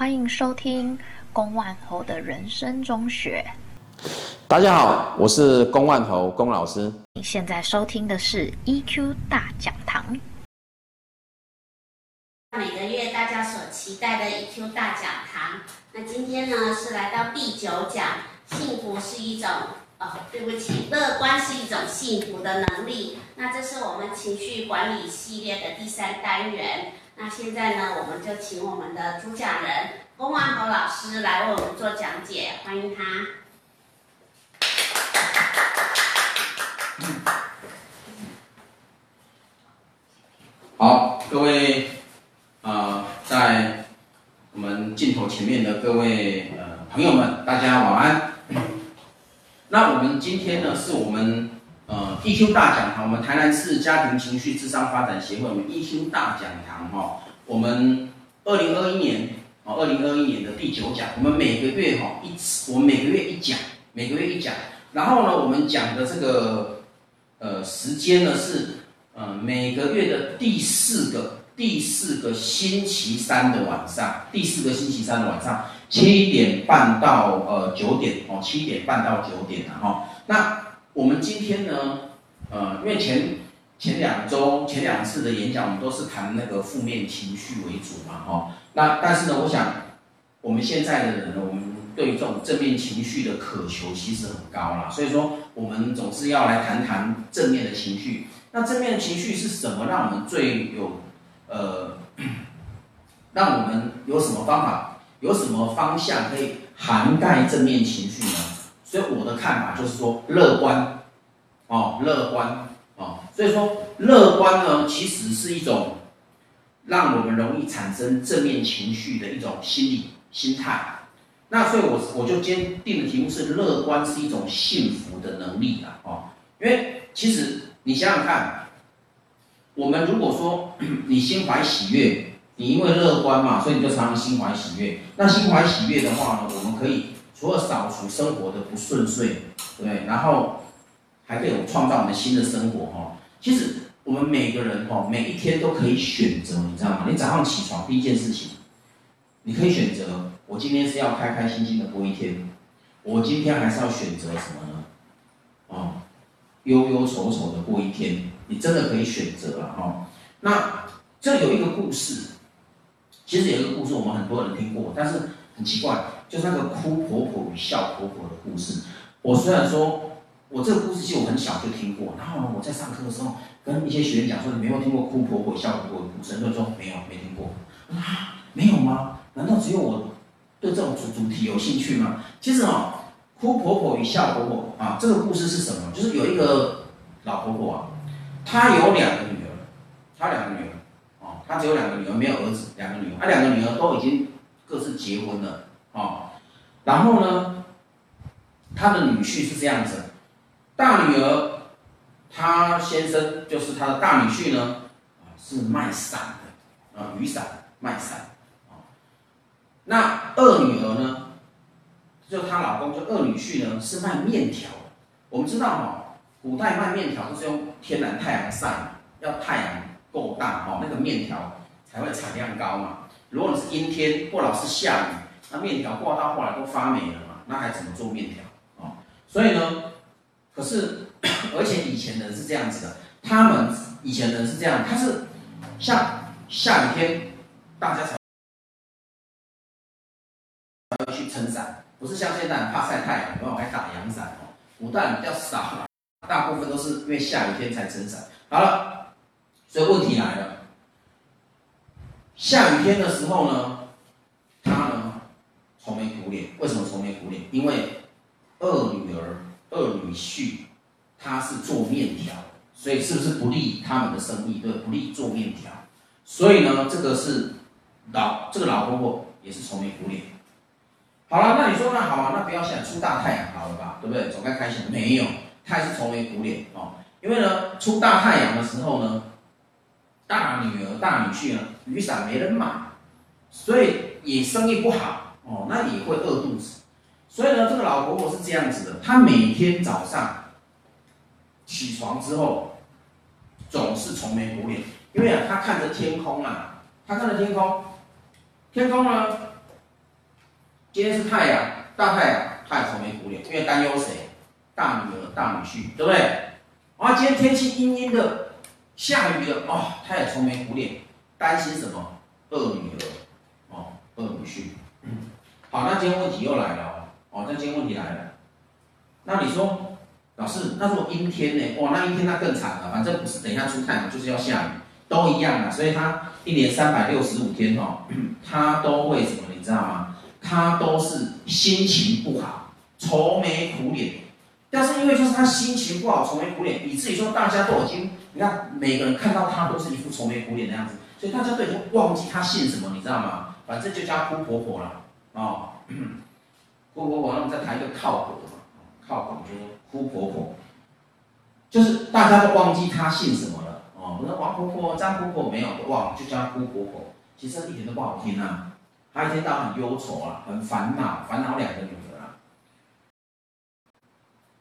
欢迎收听龚万侯的人生中学。大家好，我是龚万侯龚老师。你现在收听的是 EQ 大讲堂。每个月大家所期待的 EQ 大讲堂，那今天呢是来到第九讲，幸福是一种，哦，对不起，乐观是一种幸福的能力。那这是我们情绪管理系列的第三单元。那现在呢，我们就请我们的主讲人龚万侯老师来为我们做讲解，欢迎他。好，各位，呃，在我们镜头前面的各位呃朋友们，大家晚安。那我们今天呢，是我们。呃，EQ 大讲堂，我们台南市家庭情绪智商发展协会，我们 EQ 大讲堂哈，我们二零二一年哦，二零二一年的第九讲，我们每个月哈一次，我们每个月一讲，每个月一讲，然后呢，我们讲的这个呃时间呢是呃每个月的第四个第四个星期三的晚上，第四个星期三的晚上七点半到呃九点哦，七点半到九点然后那。我们今天呢，呃，因为前前两周前两次的演讲，我们都是谈那个负面情绪为主嘛，哈、哦。那但是呢，我想我们现在的人呢，我们对这种正面情绪的渴求其实很高啦。所以说，我们总是要来谈谈正面的情绪。那正面的情绪是什么？让我们最有呃，让我们有什么方法，有什么方向可以涵盖正面情绪呢？所以我的看法就是说，乐观，哦，乐观，哦，所以说乐观呢，其实是一种让我们容易产生正面情绪的一种心理心态。那所以我我就今天定的题目是乐观是一种幸福的能力啊，哦，因为其实你想想看，我们如果说 你心怀喜悦，你因为乐观嘛，所以你就常常心怀喜悦。那心怀喜悦的话呢，我们可以。除了扫除生活的不顺遂，对，然后还可以有创造我们新的生活哈。其实我们每个人哈，每一天都可以选择，你知道吗？你早上起床第一件事情，你可以选择，我今天是要开开心心的过一天，我今天还是要选择什么呢？哦，忧忧愁愁的过一天，你真的可以选择了哈。那这有一个故事，其实有一个故事，我们很多人听过，但是很奇怪。就是那个哭婆婆与笑婆婆的故事。我虽然说，我这个故事其实我很小就听过，然后呢，我在上课的时候跟一些学员讲说，你没有听过哭婆婆、笑婆婆的故事？他们说没有，没听过。啊，没有吗？难道只有我对这种主主题有兴趣吗？其实哦，哭婆婆与笑婆婆啊，这个故事是什么？就是有一个老婆婆啊，她有两个女儿，她两个女儿，哦，她只有两个女儿，没有儿子，两个女儿，她两个女儿都已经各自结婚了。哦，然后呢，他的女婿是这样子，大女儿，她先生就是她的大女婿呢，啊是卖伞的，啊雨伞卖伞，啊，那二女儿呢，就她老公就二女婿呢是卖面条，我们知道哈，古代卖面条都是用天然太阳晒，要太阳够大哈，那个面条才会产量高嘛，如果你是阴天或老是下雨。那面条挂到后来都发霉了嘛，那还怎么做面条啊？所以呢，可是而且以前人是这样子的，他们以前人是这样，他是像下雨天，大家才会去撑伞，不是像现在怕晒太阳，然后还打阳伞哦。古代比较少，大部分都是因为下雨天才撑伞。好了，所以问题来了，下雨天的时候呢？愁眉苦脸，为什么愁眉苦脸？因为二女儿、二女婿，他是做面条，所以是不是不利他们的生意？对，不利做面条。所以呢，这个是老这个老婆婆也是愁眉苦脸。好了，那你说那好啊，那不要想出大太阳好了吧？对不对？总该开心。没有，他也是愁眉苦脸哦。因为呢，出大太阳的时候呢，大女儿、大女婿呢，雨伞没人买，所以也生意不好。哦，那也会饿肚子，所以呢，这个老婆婆是这样子的，她每天早上起床之后，总是愁眉苦脸，因为啊，她看着天空啊，她看着天空，天空呢，今天是太阳，大太阳，她也愁眉苦脸，因为担忧谁？大女儿、大女婿，对不对？啊，今天天气阴阴的，下雨了，哦，她也愁眉苦脸，担心什么？二女儿，哦，二女婿。好，那今天问题又来了，哦，哦那今天问题来了，那你说，老师，那如果阴天呢？哇，那阴天那更惨了，反正不是等一下出太阳，就是要下雨，都一样的，所以他一年三百六十五天哦，他都会什么？你知道吗？他都是心情不好，愁眉苦脸。但是因为就是他心情不好，愁眉苦脸，以至于说大家都已经，你看每个人看到他都是一副愁眉苦脸的样子，所以大家都已经忘记他姓什么，你知道吗？反正就叫姑婆婆了，哦，姑婆婆，那我们再谈一个靠谱的嘛，靠谱就是哭婆婆，就是大家都忘记他姓什么了，哦，不是王婆婆、张婆婆没有的忘，就叫哭婆婆，其实一点都不好听啊。她一天到晚很忧愁啊，很烦恼，烦恼两个女儿啊。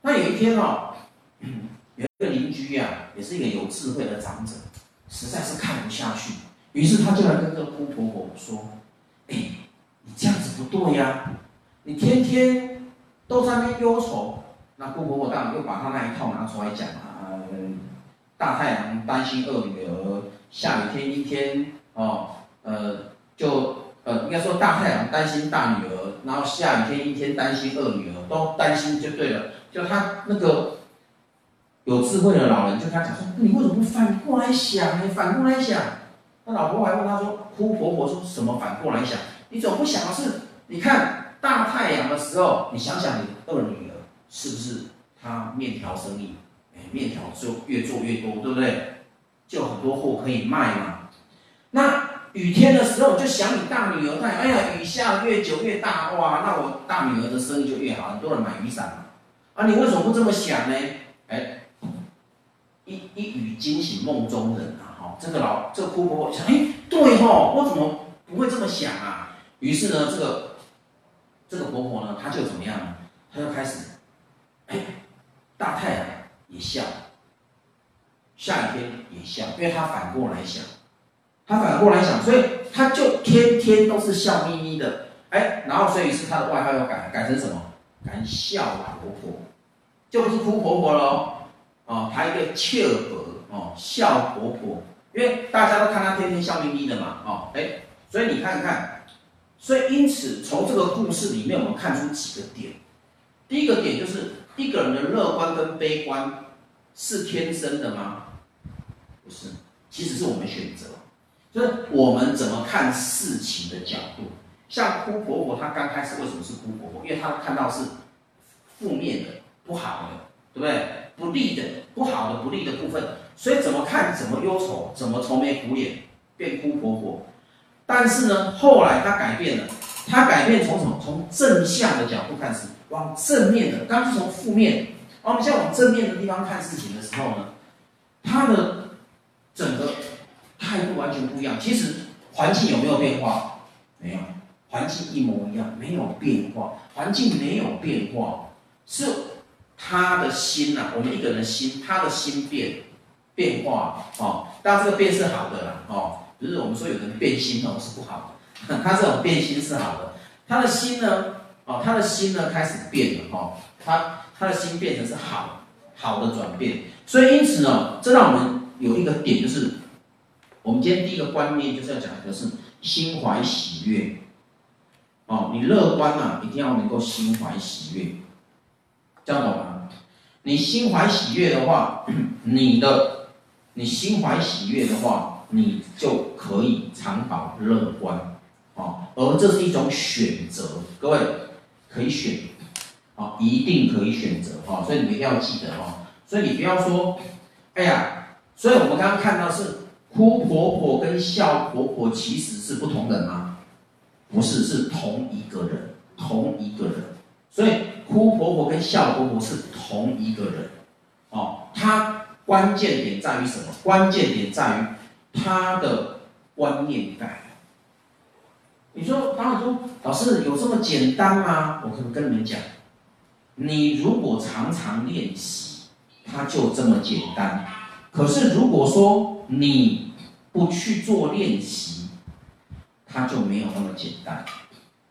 那有一天哦，有一个邻居呀、啊，也是一个有智慧的长者，实在是看不下去，于是他就来跟这个姑婆婆说：“哎，这样子不对呀，你天天都在那边忧愁。”那姑婆婆当然又把他那一套拿出来讲啊，大太阳担心二女儿，下雨天阴天哦，呃，就。呃，应该说大太阳担心大女儿，然后下雨天阴天担心二女儿，都担心就对了。就他那个有智慧的老人就跟他讲说：“你为什么不反过来想？你反过来想。”他老婆还问他说：“哭婆婆说什么反过来想？你总不想的是，你看大太阳的时候，你想想你二女儿是不是她面条生意？哎，面条就越做越多，对不对？就很多货可以卖嘛。那。”雨天的时候就想你大女儿，哎呀，雨下越久越大，哇，那我大女儿的生意就越好，很多人买雨伞嘛。啊，你为什么不这么想呢？哎，一一语惊醒梦中人啊！哈，这个老这个姑婆想，哎，对吼，我怎么不会这么想啊？于是呢，这个这个婆婆呢，她就怎么样呢？她就开始，哎，大太阳也笑，下雨天也笑，因为她反过来想。他反过来想，所以他就天天都是笑眯眯的，哎，然后所以是他的外号要改改成什么？改笑婆婆，就不是哭婆婆喽，哦，还有一个笑婆哦，笑婆婆，因为大家都看他天天笑眯眯的嘛，哦，哎，所以你看看，所以因此从这个故事里面，我们看出几个点。第一个点就是一个人的乐观跟悲观是天生的吗？不是，其实是我们选择。就是我们怎么看事情的角度，像哭婆婆，她刚开始为什么是哭婆婆？因为她看到是负面的、不好的，对不对？不利的、不好的、不利的部分，所以怎么看怎么忧愁，怎么愁眉苦脸，变哭婆婆。但是呢，后来他改变了，他改变从什么？从正向的角度看事，往正面的。刚是从负面，我们现在往正面的地方看事情的时候呢，他的整个。态度完全不一样。其实环境有没有变化？没有，环境一模一样，没有变化。环境没有变化，是他的心呐、啊。我们一个人的心，他的心变变化哦。当然这个变是好的啦哦，不是我们说有人变心哦是不好的，他这种变心是好的。他的心呢，哦，他的心呢开始变了哦，他他的心变成是好好的转变。所以因此呢，这让我们有一个点就是。我们今天第一个观念就是要讲的是心怀喜悦，哦，你乐观啊，一定要能够心怀喜悦，这样懂吗？你心怀喜悦的话，你的你心怀喜悦的话，你就可以常保乐观，哦，而这是一种选择，各位可以选，哦，一定可以选择，哈，所以你们一定要记得，哈，所以你不要说，哎呀，所以我们刚刚看到是。哭婆婆跟笑婆婆其实是不同人吗？不是，是同一个人，同一个人。所以哭婆婆跟笑婆婆是同一个人。哦，他关键点在于什么？关键点在于他的观念改了。你说，当然说，老师有这么简单吗？我可以跟你们讲，你如果常常练习，它就这么简单。可是如果说，你不去做练习，它就没有那么简单。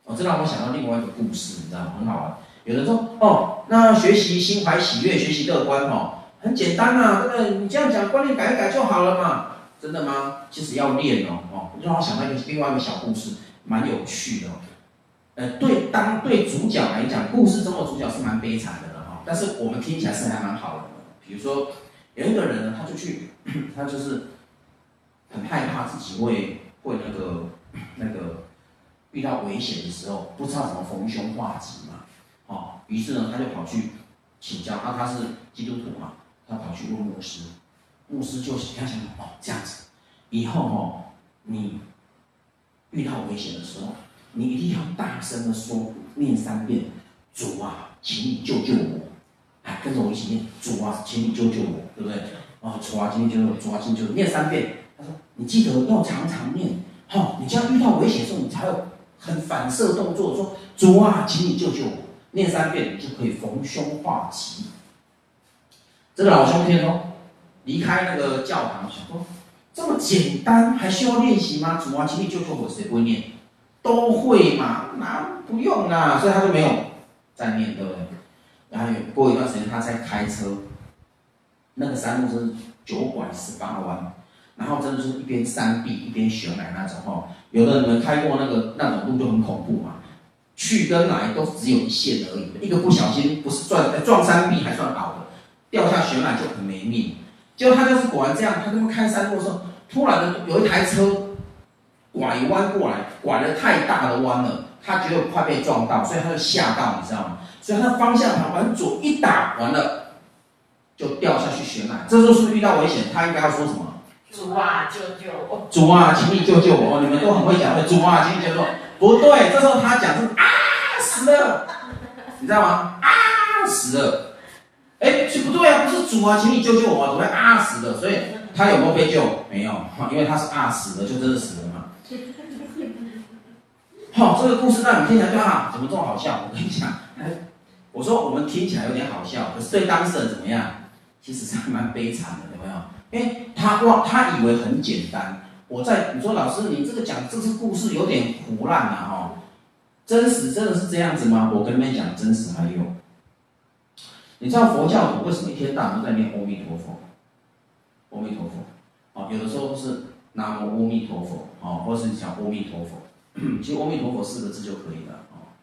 哦，这让我想到另外一个故事，你知道吗？很好玩。有人说，哦，那学习心怀喜悦，学习乐观，哦，很简单啊，对不对？你这样讲，观念改一改就好了嘛。真的吗？其实要练哦，哦，让我想到一个另外一个小故事，蛮有趣的。呃，对，当对主角来讲，故事中的主角是蛮悲惨的了哈，但是我们听起来是还蛮好的。比如说，有一个人呢，他就去，他就是很害怕自己会会那个 那个遇到危险的时候，不知道怎么逢凶化吉嘛，哦，于是呢，他就跑去请教，啊，他是基督徒嘛，他跑去问牧师，牧师就是他想哦，这样子，以后哦，你遇到危险的时候。你一定要大声的说，念三遍，主啊，请你救救我！哎，跟着我一起念，主啊，请你救救我，对不对？哦，主啊，请你救救我，主啊，请你救救我，念三遍。他说，你记得要常常念，好、哦，你这样遇到危险的时候，你才有很反射动作，说主啊，请你救救我，念三遍，你就可以逢凶化吉。这个老兄听哦，离开那个教堂，想说这么简单，还需要练习吗？主啊，请你救救我，谁不会念？都会嘛，那不用啦，所以他就没有再念，对不对？然后过一段时间，他在开车，那个山路是九拐十八弯，然后真的是一边山壁一边悬崖那种哈。有的人开过那个那种路就很恐怖嘛，去跟来都只有一线而已，一个不小心不是撞撞山壁还算好的，掉下悬崖就很没命。结果他就是果然这样，他这么开山路的时候，突然的有一台车。拐弯过来，拐了太大的弯了，他觉得快被撞到，所以他就吓到，你知道吗？所以他方向盘往左一打，完了就掉下去悬崖。这时候是不是遇到危险？他应该要说什么？主啊，救救我！主啊，请你救救我！你们都很会讲，主啊，请你救救我！不对，这时候他讲是啊死了，你知道吗？啊死了，哎，这不对啊，不是主啊，请你救救我啊，怎么会啊死了？所以他有没有被救？没有，因为他是啊死了，就真的死了嘛。好、哦，这个故事让你听起来就啊，怎么这么好笑？我跟你讲，我说我们听起来有点好笑，可是对当事人怎么样？其实是还蛮悲惨的，有没有？因为他哇，他以为很简单。我在你说老师，你这个讲这个故事有点胡乱啊，哈、哦，真实真的是这样子吗？我跟你们讲，真实还有。你知道佛教徒为什么一天到晚都在念阿弥陀佛？阿弥陀佛，哦，有的时候是南无阿弥陀佛，哦，或是讲阿弥陀佛。其实“阿弥陀佛”四个字就可以了啊！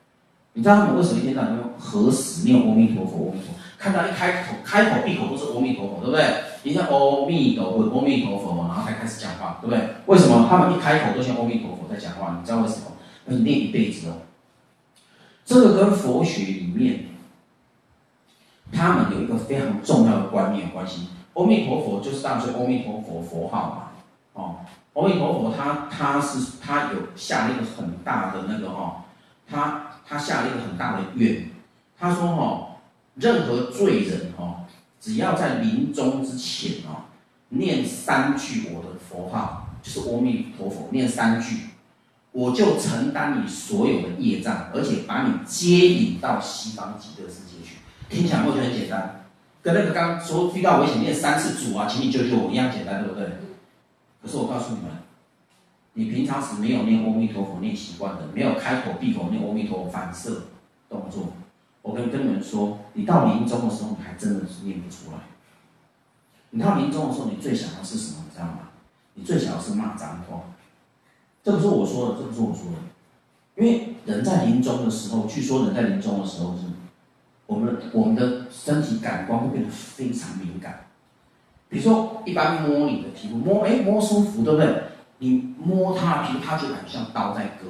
你知道他们为什么一天到晚用合十念“阿弥陀佛”？阿弥陀佛，看到一开口开口闭口都是“阿弥陀佛”，对不对？你像“阿弥陀佛”、“阿弥陀佛”，然后才开始讲话，对不对？为什么他们一开口都像“阿弥陀佛”在讲话？你知道为什么？那你念一辈子哦。这个跟佛学里面，他们有一个非常重要的观念关系。阿弥陀佛就是当作阿弥陀佛佛号嘛，哦。阿弥陀佛他，他是他有下了一个很大的那个哈，他他下了一个很大的愿，他说哈，任何罪人哈，只要在临终之前啊，念三句我的佛号，就是阿弥陀佛，念三句，我就承担你所有的业障，而且把你接引到西方极乐世界。听起来会觉得很简单，跟那个刚说遇到危险念三次主啊，请你救救我一样简单，对不对？可是我告诉你们，你平常时没有念阿弥陀佛念习惯的，没有开口闭口念阿弥陀佛反射动作，我跟跟你们说，你到临终的时候，你还真的是念不出来。你到临终的时候，你最想要是什么？你知道吗？你最想要是骂脏话。这不是我说的，这不是我说的，因为人在临终的时候，据说人在临终的时候是，我们我们的身体感官会变得非常敏感。比如说，一般摸你的皮肤，摸哎摸舒服，对不对？你摸它的皮肤，它就感觉像刀在割，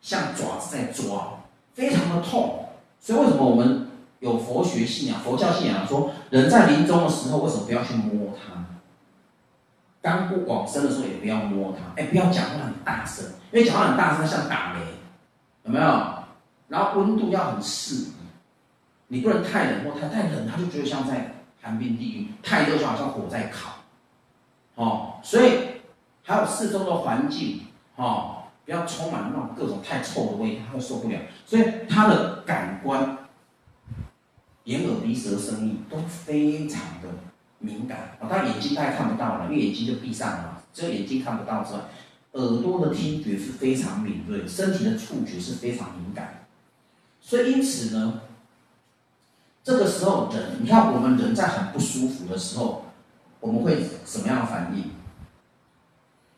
像爪子在抓，非常的痛。所以为什么我们有佛学信仰、佛教信仰说，人在临终的时候，为什么不要去摸它？刚不往生的时候也不要摸它，哎，不要讲话很大声，因为讲话很大声像打雷，有没有？然后温度要很适宜，你不能太冷或太太冷，他就觉得像在。寒冰地狱，太热就好像火在烤，哦，所以还有四周的环境，哦，不要充满那种各种太臭的味道，他会受不了。所以他的感官，眼耳鼻舌身意都非常的敏感。哦，当然眼睛他也看不到了，因为眼睛就闭上了嘛，只有眼睛看不到之外，耳朵的听觉是非常敏锐，身体的触觉是非常敏感，所以因此呢，这个时候人，你看我们人在很不舒服的时候，我们会什么样的反应？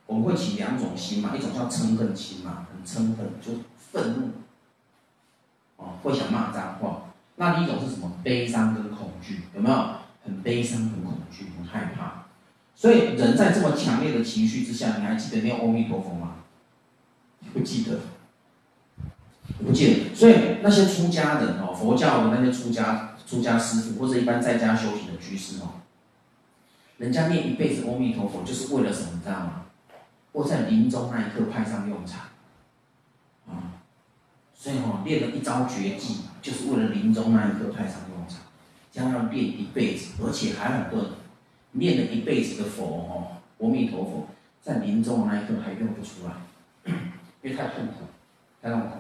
我们会起两种心嘛，一种叫嗔恨心嘛，很嗔恨，就愤怒，哦，会想骂脏话。那另一种是什么？悲伤跟恐惧，有没有？很悲伤、很恐惧、很害怕。所以人在这么强烈的情绪之下，你还记得念阿弥陀佛吗？不记得，不记得。所以那些出家人哦，佛教的那些出家出家师父，或者一般在家修行的居士哦，人家念一辈子阿弥陀佛，就是为了什么？你知道吗？或在临终那一刻派上用场。啊，所以哦，练了一招绝技。就是为了临终那一刻派上用场，将要练一辈子，而且还很多人念了一辈子的佛哦，阿弥陀佛，在临终那一刻还用不出来，因为太痛苦，太痛苦。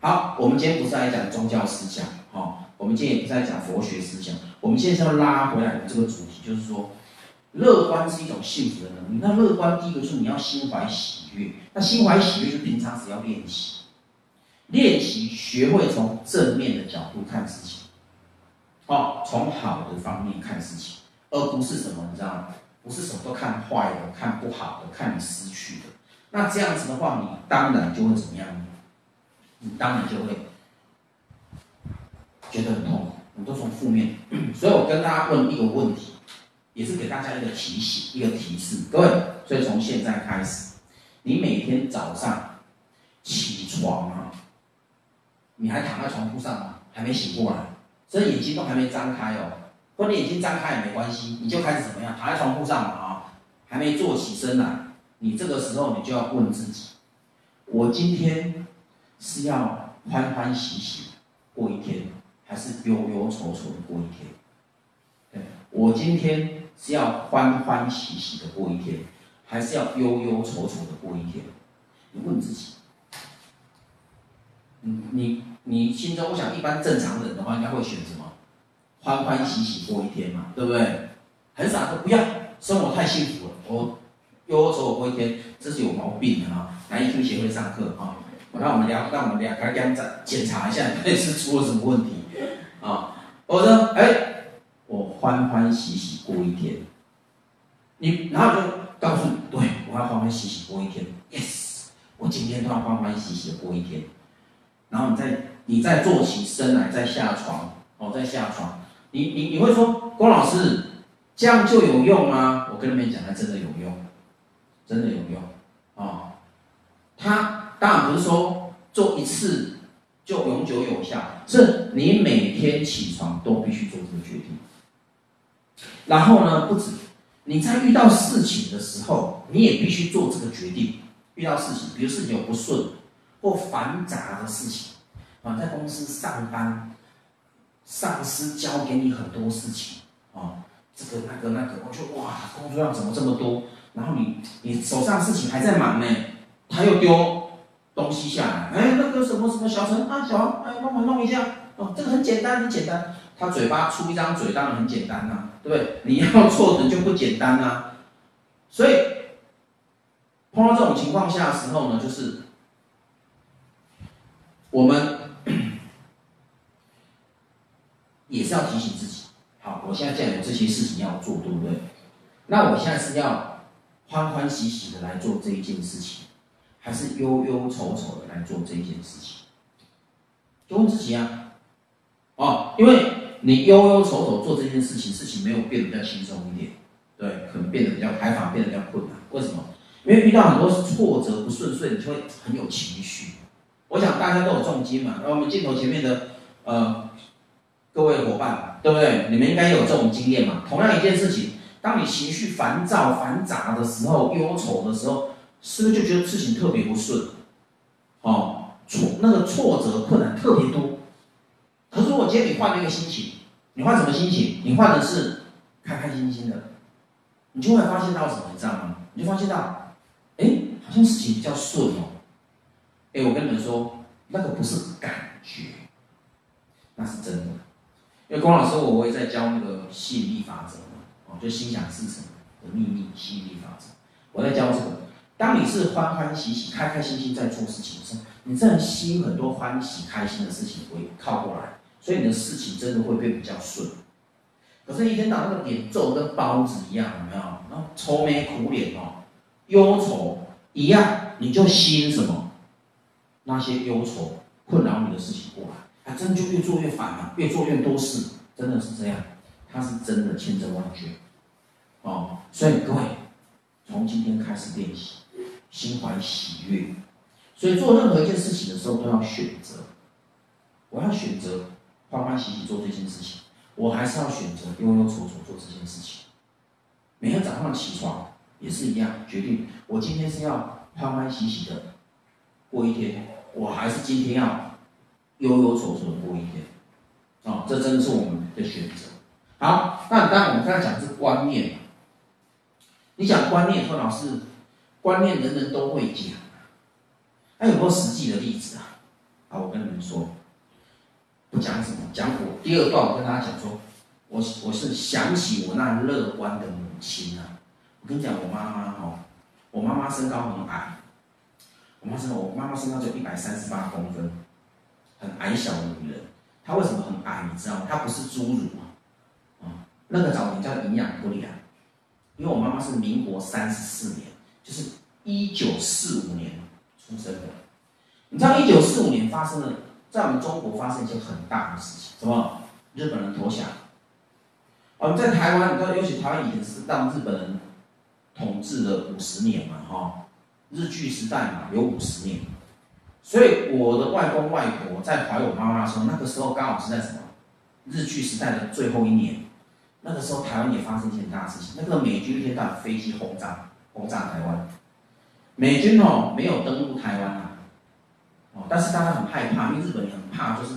好，我们今天不是来讲宗教思想，我们今天也不是在讲佛学思想，我们现在是要拉回来的这个主题，就是说，乐观是一种幸福的能力。那乐观第一个是你要心怀喜悦，那心怀喜悦就平常时要练习。练习学会从正面的角度看事情，哦，从好的方面看事情，而不是什么，你知道吗？不是什么都看坏的、看不好的、看你失去的。那这样子的话，你当然就会怎么样？你当然就会觉得很痛苦。我们都从负面，所以我跟大家问一个问题，也是给大家一个提醒、一个提示。各位，所以从现在开始，你每天早上起床啊。你还躺在床铺上吗？还没醒过来，所以眼睛都还没张开哦。或者眼睛张开也没关系，你就开始怎么样？躺在床铺上啊，还没坐起身来。你这个时候你就要问自己：我今天是要欢欢喜喜过一天，还是忧忧愁愁的过一天？对，我今天是要欢欢喜喜的过一天，还是要忧忧愁愁的过一天？你问自己。你你心中，我想一般正常人的话，应该会选什么？欢欢喜喜过一天嘛，对不对？很少说不要，生活太幸福了，我忧忧愁愁过一天，这是有毛病的啊！来一听协会上课啊，让我们聊，让我们两个检检查一下，这是出了什么问题啊？我说，哎，我欢欢喜喜过一天，你然后就告诉你，对，我要欢欢喜喜过一天，yes，我今天都要欢欢喜喜的过一天。然后你再你再坐起身来，再下床，哦，再下床，你你你会说，郭老师，这样就有用吗？我跟你们讲，它真的有用，真的有用，哦，它当然不是说做一次就永久有效，是你每天起床都必须做这个决定。然后呢，不止你在遇到事情的时候，你也必须做这个决定。遇到事情，比如事情有不顺。或繁杂的事情，啊，在公司上班，上司交给你很多事情，啊，这个那个那个，我就哇，工作量怎么这么多？然后你你手上事情还在忙呢，他又丢东西下来，哎，那个什么什么小陈啊，小王，哎，帮忙弄一下，哦，这个很简单，很简单。他嘴巴出一张嘴，当然很简单呐，对不对？你要做的就不简单呐。所以碰到这种情况下的时候呢，就是。我们 也是要提醒自己，好，我现在既然有这些事情要做，对不对？那我现在是要欢欢喜喜的来做这一件事情，还是忧忧愁愁的来做这件事情？就问自己啊，哦，因为你忧忧愁愁做这件事情，事情没有变得比较轻松一点，对，可能变得比较还反而变得比较困难。为什么？因为遇到很多挫折不顺遂，你就会很有情绪。我想大家都有重金嘛，那我们镜头前面的呃各位伙伴，对不对？你们应该有这种经验嘛。同样一件事情，当你情绪烦躁、繁杂的时候、忧愁的时候，是不是就觉得事情特别不顺？哦，挫那个挫折、困难特别多。可是如果今天你换了一个心情，你换什么心情？你换的是开开心心的，你就会发现到什么？你知道吗？你就发现到，哎，好像事情比较顺哦。哎，我跟你们说，那个不是感觉，那是真的。因为龚老师，我我也在教那个吸引力法则嘛，哦，就心想事成的秘密吸引力法则。我在教这个，当你是欢欢喜喜、开开心心在做事情的时候，你这样吸引很多欢喜、开心的事情会靠过来，所以你的事情真的会变比较顺。可是，一天到那个脸皱跟包子一样，有没有？然后愁眉苦脸哦，忧愁一样，你就吸引什么？那些忧愁困扰你的事情过来，还真就越做越烦了，越做越多事，真的是这样。它是真的千真万确哦，所以各位从今天开始练习。心怀喜悦，所以做任何一件事情的时候都要选择。我要选择欢欢喜喜做这件事情，我还是要选择忧忧愁愁做这件事情。每天早上起床也是一样，决定我今天是要欢欢喜喜的过一天，我还是今天要忧忧愁愁的过一天。哦，这真的是我们的选择。好，那当然我们刚才讲的是观念，你讲观念，说老师。观念人人都会讲，还有没有实际的例子啊？好，我跟你们说，不讲什么，讲我第二段，我跟大家讲说，我我是想起我那乐观的母亲啊。我跟你讲，我妈妈哈，我妈妈身高很矮，我妈身高，我妈妈身高就一百三十八公分，很矮小的女人。她为什么很矮？你知道吗？她不是侏儒啊，啊，那个早年叫营养不良，因为我妈妈是民国三十四年。就是一九四五年出生的，你知道一九四五年发生了，在我们中国发生一件很大的事情，什么？日本人投降。我们在台湾，你知道，尤其台湾以前是当日本人统治了五十年嘛，哈，日据时代嘛，有五十年。所以我的外公外婆在怀我妈妈的时候，那个时候刚好是在什么？日据时代的最后一年。那个时候台湾也发生一件大事情，那个美军一天到晚飞机轰炸。轰炸台湾，美军哦没有登陆台湾啊，哦，但是大家很害怕，因为日本人很怕，就是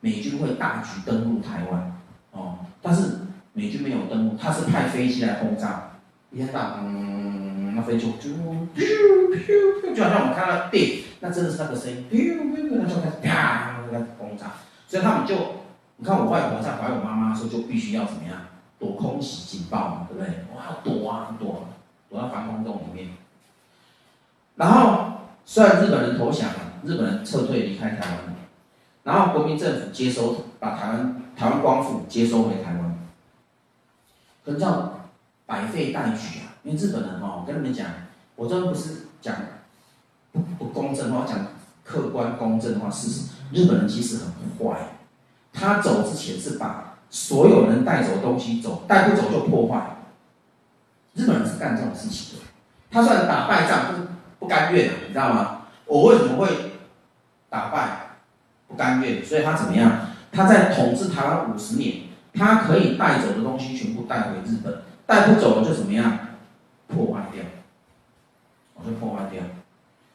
美军会大举登陆台湾，哦，但是美军没有登陆，他是派飞机来轰炸，一天到晚，那飞机就，就好像我们看到电，那真的是那个声音，那就开始啪，开始轰炸，所以他们就，你看我外婆在怀我妈妈的时候，就必须要怎么样，躲空袭警报嘛，对不对？哇，躲啊躲。躲到防空洞里面，然后虽然日本人投降了，日本人撤退离开台湾，然后国民政府接收，把台湾台湾光复接收回台湾，可是这样百废待举啊！因为日本人哦，我跟你们讲，我这不是讲不不公正的话，讲客观公正的话，事实，日本人其实很坏，他走之前是把所有人带走东西走，带不走就破坏。日本人是干这种事情的，他虽然打败仗，不不甘愿，你知道吗？我为什么会打败？不甘愿，所以他怎么样？他在统治台湾五十年，他可以带走的东西全部带回日本，带不走的就怎么样？破坏掉，我就破坏掉。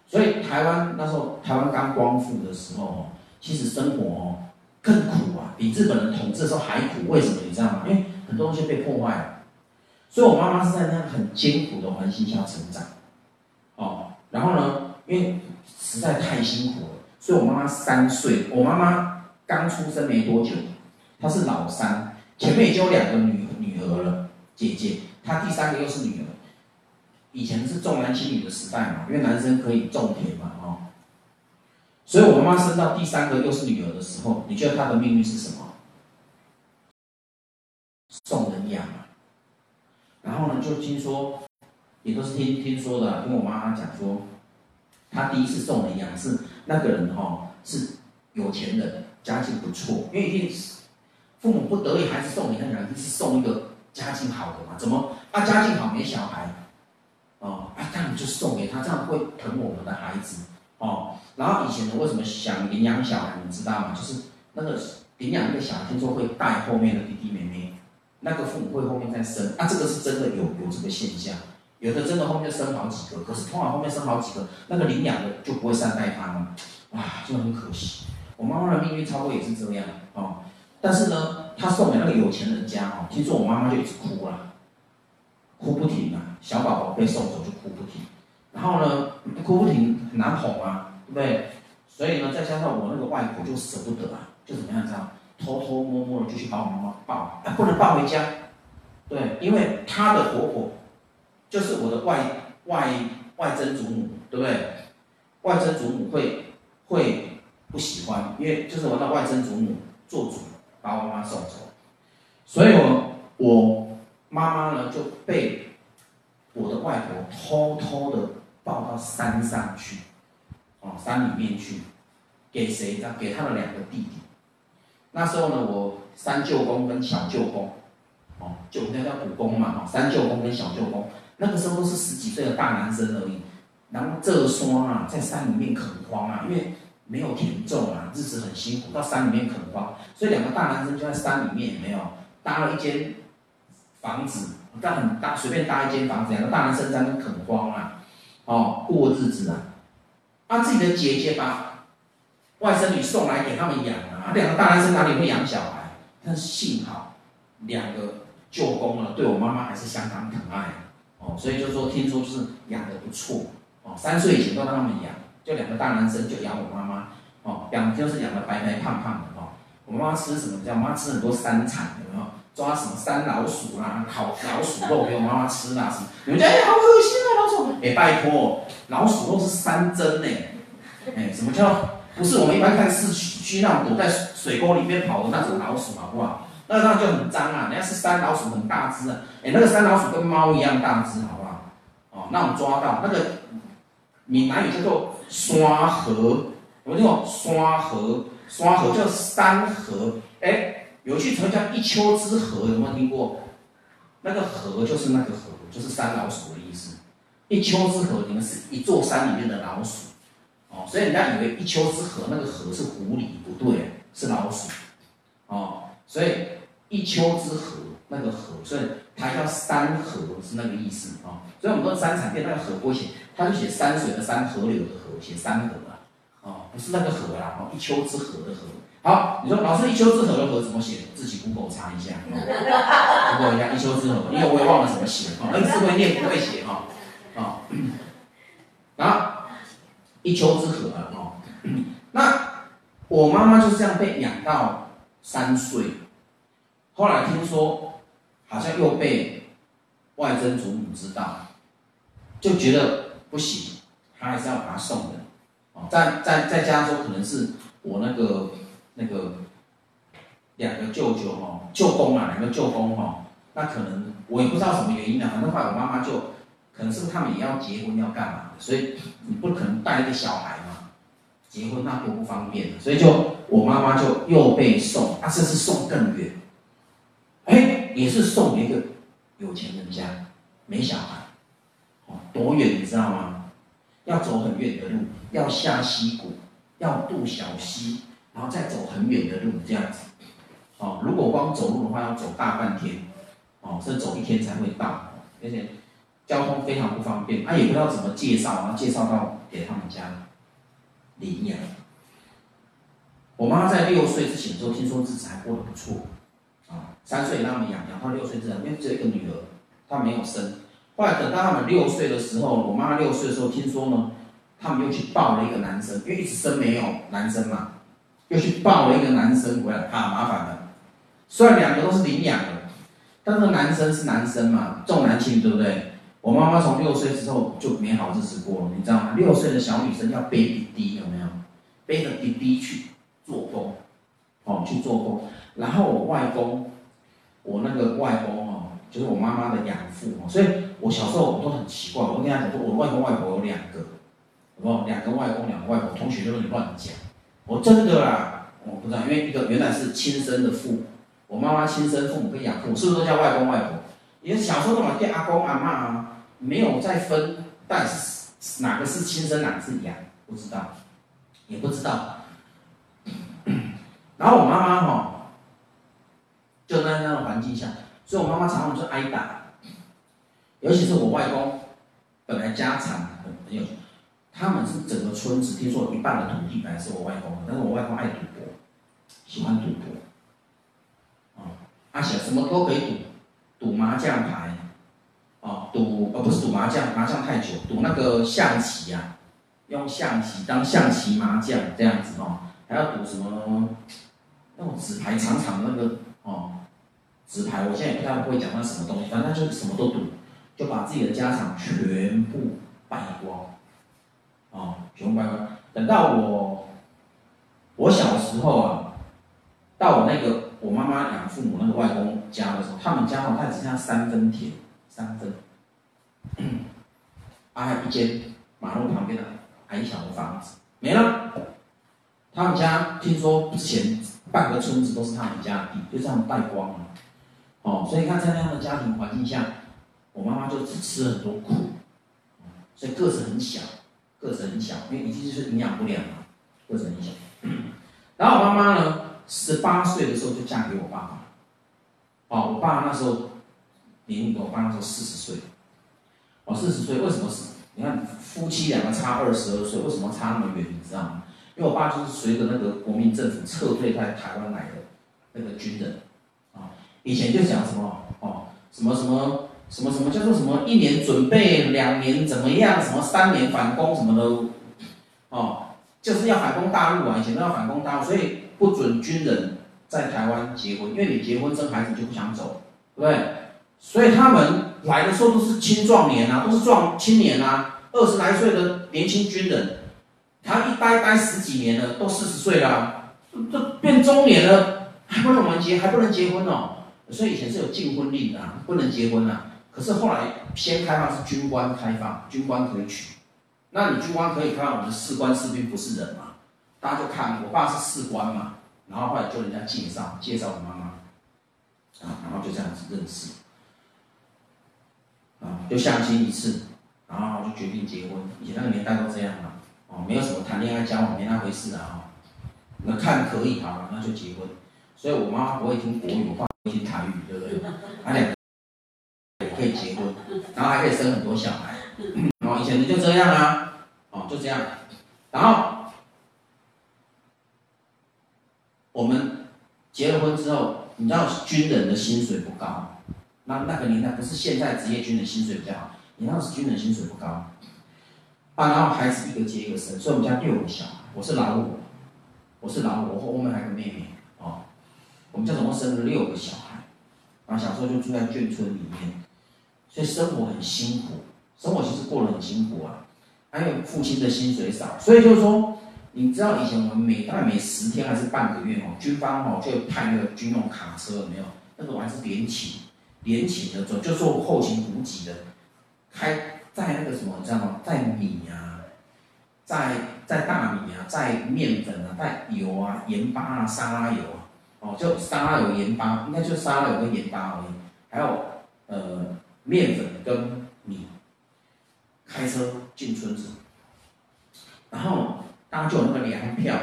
所以台湾那时候，台湾刚光复的时候，其实生活哦更苦啊，比日本人统治的时候还苦。为什么？你知道吗？因为很多东西被破坏了。所以，我妈妈是在那样很艰苦的环境下成长，哦，然后呢，因为实在太辛苦了，所以我妈妈三岁，我妈妈刚出生没多久，她是老三，前面已经有两个女女儿了，姐姐，她第三个又是女儿。以前是重男轻女的时代嘛，因为男生可以种田嘛，哦，所以我妈妈生到第三个又是女儿的时候，你觉得她的命运是什么？送人养。然后呢，就听说，也都是听听说的，跟我妈妈讲说，她第一次送人养是那个人哈、哦、是有钱人，家境不错，因为一定是父母不得已还是送你，那肯定是送一个家境好的嘛。怎么啊？家境好没小孩，哦，啊，那你就送给他，这样会疼我们的孩子哦。然后以前人为什么想领养小孩，你知道吗？就是那个领养一个小孩，听说会带后面的弟弟妹妹。那个父母会后面再生啊，这个是真的有有这个现象，有的真的后面生好几个，可是通常后面生好几个，那个领养的就不会善待他们，哇，就很可惜。我妈妈的命运差不多也是这样哦，但是呢，她送给那个有钱人家哦，听说我妈妈就一直哭了，哭不停啊，小宝宝被送走就哭不停，然后呢，哭不停很难哄啊，对不对？所以呢，再加上我那个外婆就舍不得啊，就怎么样这样。偷偷摸摸的就去把我妈妈抱，哎，不能抱回家，对，因为她的婆婆就是我的外外外曾祖母，对不对？外曾祖母会会不喜欢，因为就是我的外曾祖母做主把我妈妈送走，所以我我妈妈呢就被我的外婆偷偷的抱到山上去，哦，山里面去，给谁？给他的两个弟弟。那时候呢，我三舅公跟小舅公，哦，就那叫古公嘛，哦，三舅公跟小舅公，那个时候都是十几岁的大男生而已。然后这双啊，在山里面垦荒啊，因为没有田种啊，日子很辛苦，到山里面垦荒，所以两个大男生就在山里面，没有搭了一间房子，但很大，随便搭一间房子，两个大男生在那垦荒啊，哦，过日子啊。啊，自己的姐姐把外甥女送来给他们养，两个大男生哪里会养小孩？但是幸好两个舅公呢，对我妈妈还是相当疼爱哦，所以就说听说就是养的不错。哦，三岁以前都让他们养，就两个大男生就养我妈妈，哦，养就是养的白白胖胖的哦。我妈妈吃什么？叫我妈妈吃很多山产，有没有？抓什么山老鼠啦、啊，烤老鼠肉给我妈妈吃啦什么？你们家哎，好恶心啊，老鼠！哎，拜托，老鼠肉是山珍呢。哎，什么叫？不是我们一般看市区那种躲在水沟里面跑的那种老鼠，好不好？那那就很脏啊，人家是山老鼠，很大只啊。哎，那个山老鼠跟猫一样大只，好不好？哦，那种抓到那个。闽南语叫做山河，我听过山河，山河叫山河，哎，有句词叫一丘之貉，有没有听过？那个貉就是那个貉，就是山老鼠的意思。一丘之貉，你们是一座山里面的老鼠，哦，所以人家以为一丘之貉那个貉是狐狸，不对，是老鼠，哦，所以一丘之貉那个貉，所以它叫山河是那个意思啊、哦。所以我们说山产店那个貉不会写。他就写山水的山，河流的河，写山河啊，哦，不是那个河啦，哦，一丘之貉的貉。好，你说老师一丘之貉的貉怎么写？自己 Google 查一下，Google 一下一丘之貉，因为我也忘了怎么写，哦，恩赐会念不会写哈，啊，然后一丘之貉啊，哦，那我妈妈就是这样被养到三岁，后来听说好像又被外曾祖母知道，就觉得。不行，他还是要把他送的，哦，在在在家说可能是我那个那个两个舅舅哦，舅公啊，两个舅公哦，那可能我也不知道什么原因啊，反正后来我妈妈就可是他们也要结婚要干嘛，所以你不可能带一个小孩嘛，结婚那多不方便，所以就我妈妈就又被送，啊，这次送更远，哎，也是送一个有钱人家，没小孩。哦多远你知道吗？要走很远的路，要下溪谷，要渡小溪，然后再走很远的路这样子。哦，如果光走路的话，要走大半天，哦，是走一天才会到，而且交通非常不方便。他、啊、也不知道怎么介绍，然后介绍到给他们家领养。我妈在六岁之前就，听说日子还过得不错，啊，三岁让他们养，养到六岁之后，因为只有一个女儿，她没有生。后来等到他们六岁的时候，我妈妈六岁的时候，听说呢，他们又去抱了一个男生，因为一直生没有男生嘛，又去抱了一个男生回来，好麻烦了。虽然两个都是领养的，但是男生是男生嘛，重男轻女，对不对？我妈妈从六岁之后就没好日子过了，你知道吗？六岁的小女生要背弟弟，有没有？背着弟弟去做工，哦，去做工。然后我外公，我那个外公哦，就是我妈妈的养父哦，所以。我小时候我都很奇怪，我跟他讲说，我外公外婆有两个，有没有？两个外公，两个外婆。同学就说你乱讲，我真的啦，我不知道，因为一个原来是亲生的父母，我妈妈亲生父母跟养父是不是都叫外公外婆？因为小时候都嘛叫阿公阿妈啊，没有再分，但是哪个是亲生，哪个是养，不知道，也不知道。然后我妈妈哈，就在那样的环境下，所以我妈妈常常就挨打。尤其是我外公，本来家产很很有，他们是整个村子听说一半的土地本来是我外公的，但是我外公爱赌博，喜欢赌博，啊，阿小什么都可以赌，赌麻将牌，哦，赌呃不是赌麻将，麻将太久，赌那个象棋啊，用象棋当象棋麻将这样子哦，还要赌什么那种纸牌长长的那个哦，纸牌我现在也不太会讲那什么东西，反正就是什么都赌。就把自己的家产全部败光，哦，全部败光。等到我我小时候啊，到我那个我妈妈养父母那个外公家的时候，他们家哦，他只剩下三分田，三分，啊，还一间马路旁边的矮小的房子没了。他们家听说之前半个村子都是他们家的地，就这样败光了。哦，所以看在那样的家庭环境下，我妈妈就只吃了很多苦，所以个子很小，个子很小，因为已经是营养不良了，个子很小。然后我妈妈呢，十八岁的时候就嫁给我爸爸。哦，我爸那时候年龄，我爸那时候四十岁。哦，四十岁为什么是？你看夫妻两个差二十二岁，为什么差那么远？你知道吗？因为我爸就是随着那个国民政府撤退在台湾来的那个军人，啊，以前就讲什么哦，什么什么什么什么叫做什么一年准备，两年怎么样，什么三年反攻什么的，哦，就是要反攻大陆啊，以前都要反攻大陆，所以不准军人在台湾结婚，因为你结婚生孩子就不想走，对不对？所以他们来的时候都是青壮年啊，都是壮青年啊，二十来岁的年轻军人。他一待待十几年了，都四十岁了，这变中年了，还不能完结，还不能结婚哦。所以以前是有禁婚令的，不能结婚啊。可是后来先开放是军官开放，军官可以娶。那你军官可以开放，我们士官士兵不是人嘛？大家就看我爸是士官嘛，然后后来就人家介绍，介绍我妈妈，啊，然后就这样子认识，啊，就相亲一次，然后就决定结婚。以前那个年代都这样嘛。哦，没有什么谈恋爱交往，没那回事啊！哈，那看可以好了，那就结婚。所以我妈不会听国语，我爸会听台语，对不对？他两可以结婚，然后还可以生很多小孩。哦，以前的就这样啊，哦，就这样。然后我们结了婚之后，你知道军人的薪水不高，那那个年代不是现在职业军人薪水比较好，你那时军人薪水不高。啊，然后孩子一个接一个生，所以我们家六个小孩，我是老五，我是老五，我后面还有个妹妹，哦，我们家总共生了六个小孩，然后小时候就住在眷村里面，所以生活很辛苦，生活其实过得很辛苦啊，还有父亲的薪水少，所以就是说，你知道以前我们每大概每十天还是半个月哦，军方哦就派那个军用卡车有没有？那个我还是连勤，连勤的做，就做后勤补给的，开。在那个什么，你知道吗？在米啊，在在大米啊，在面粉啊，在油啊、盐巴啊、沙拉油啊，哦，就沙拉油、盐巴，应该就沙拉油跟盐巴而已。还有呃，面粉跟米，开车进村子，然后大家就有那个粮票，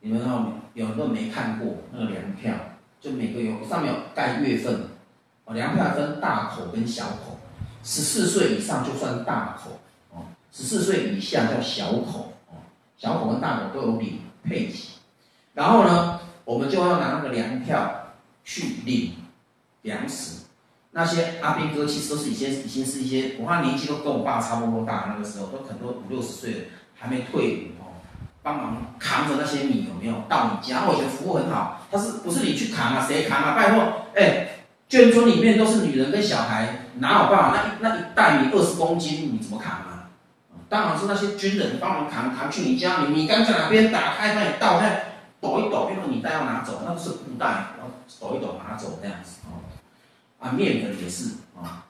你们哦，有很多没看过那个粮票，就每个有上面有盖月份，哦，粮票分大口跟小口。十四岁以上就算大口哦，十四岁以下叫小口哦，小口跟大口都有领配给，然后呢，我们就要拿那个粮票去领粮食。那些阿兵哥其实都是以前已经是一些，我看年纪都跟我爸差不多大，那个时候都很多五六十岁了，还没退伍哦，帮忙扛着那些米有没有到你家？我觉得服务很好，他是不是你去扛啊？谁扛啊？拜托，哎。眷村里面都是女人跟小孩，哪有办法？那一那一袋米二十公斤，你怎么扛啊？当然是那些军人帮忙扛，扛去你家，你米缸在哪边？打开，帮你倒，再抖一抖，因为你袋要拿走，那个是布袋，然后抖一抖拿走这样子哦。啊，面粉也是啊，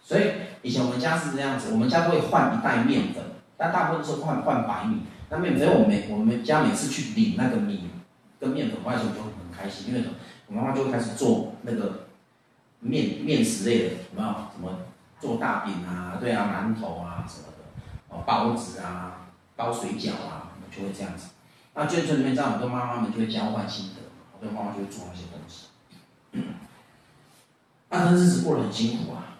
所以以前我们家是这样子，我们家都会换一袋面粉，但大部分是换换白米。那面粉，我们我们家每次去领那个米跟面粉，外甥就很开心，因为我妈妈就会开始做那个。面面食类的有没有？什么做大饼啊？对啊，馒头啊什么的，哦，包子啊，包水饺啊，就会这样子。那眷村里面这样，很多妈妈们就会交换心得，很多妈妈就会做那些东西。那日子过得很辛苦啊。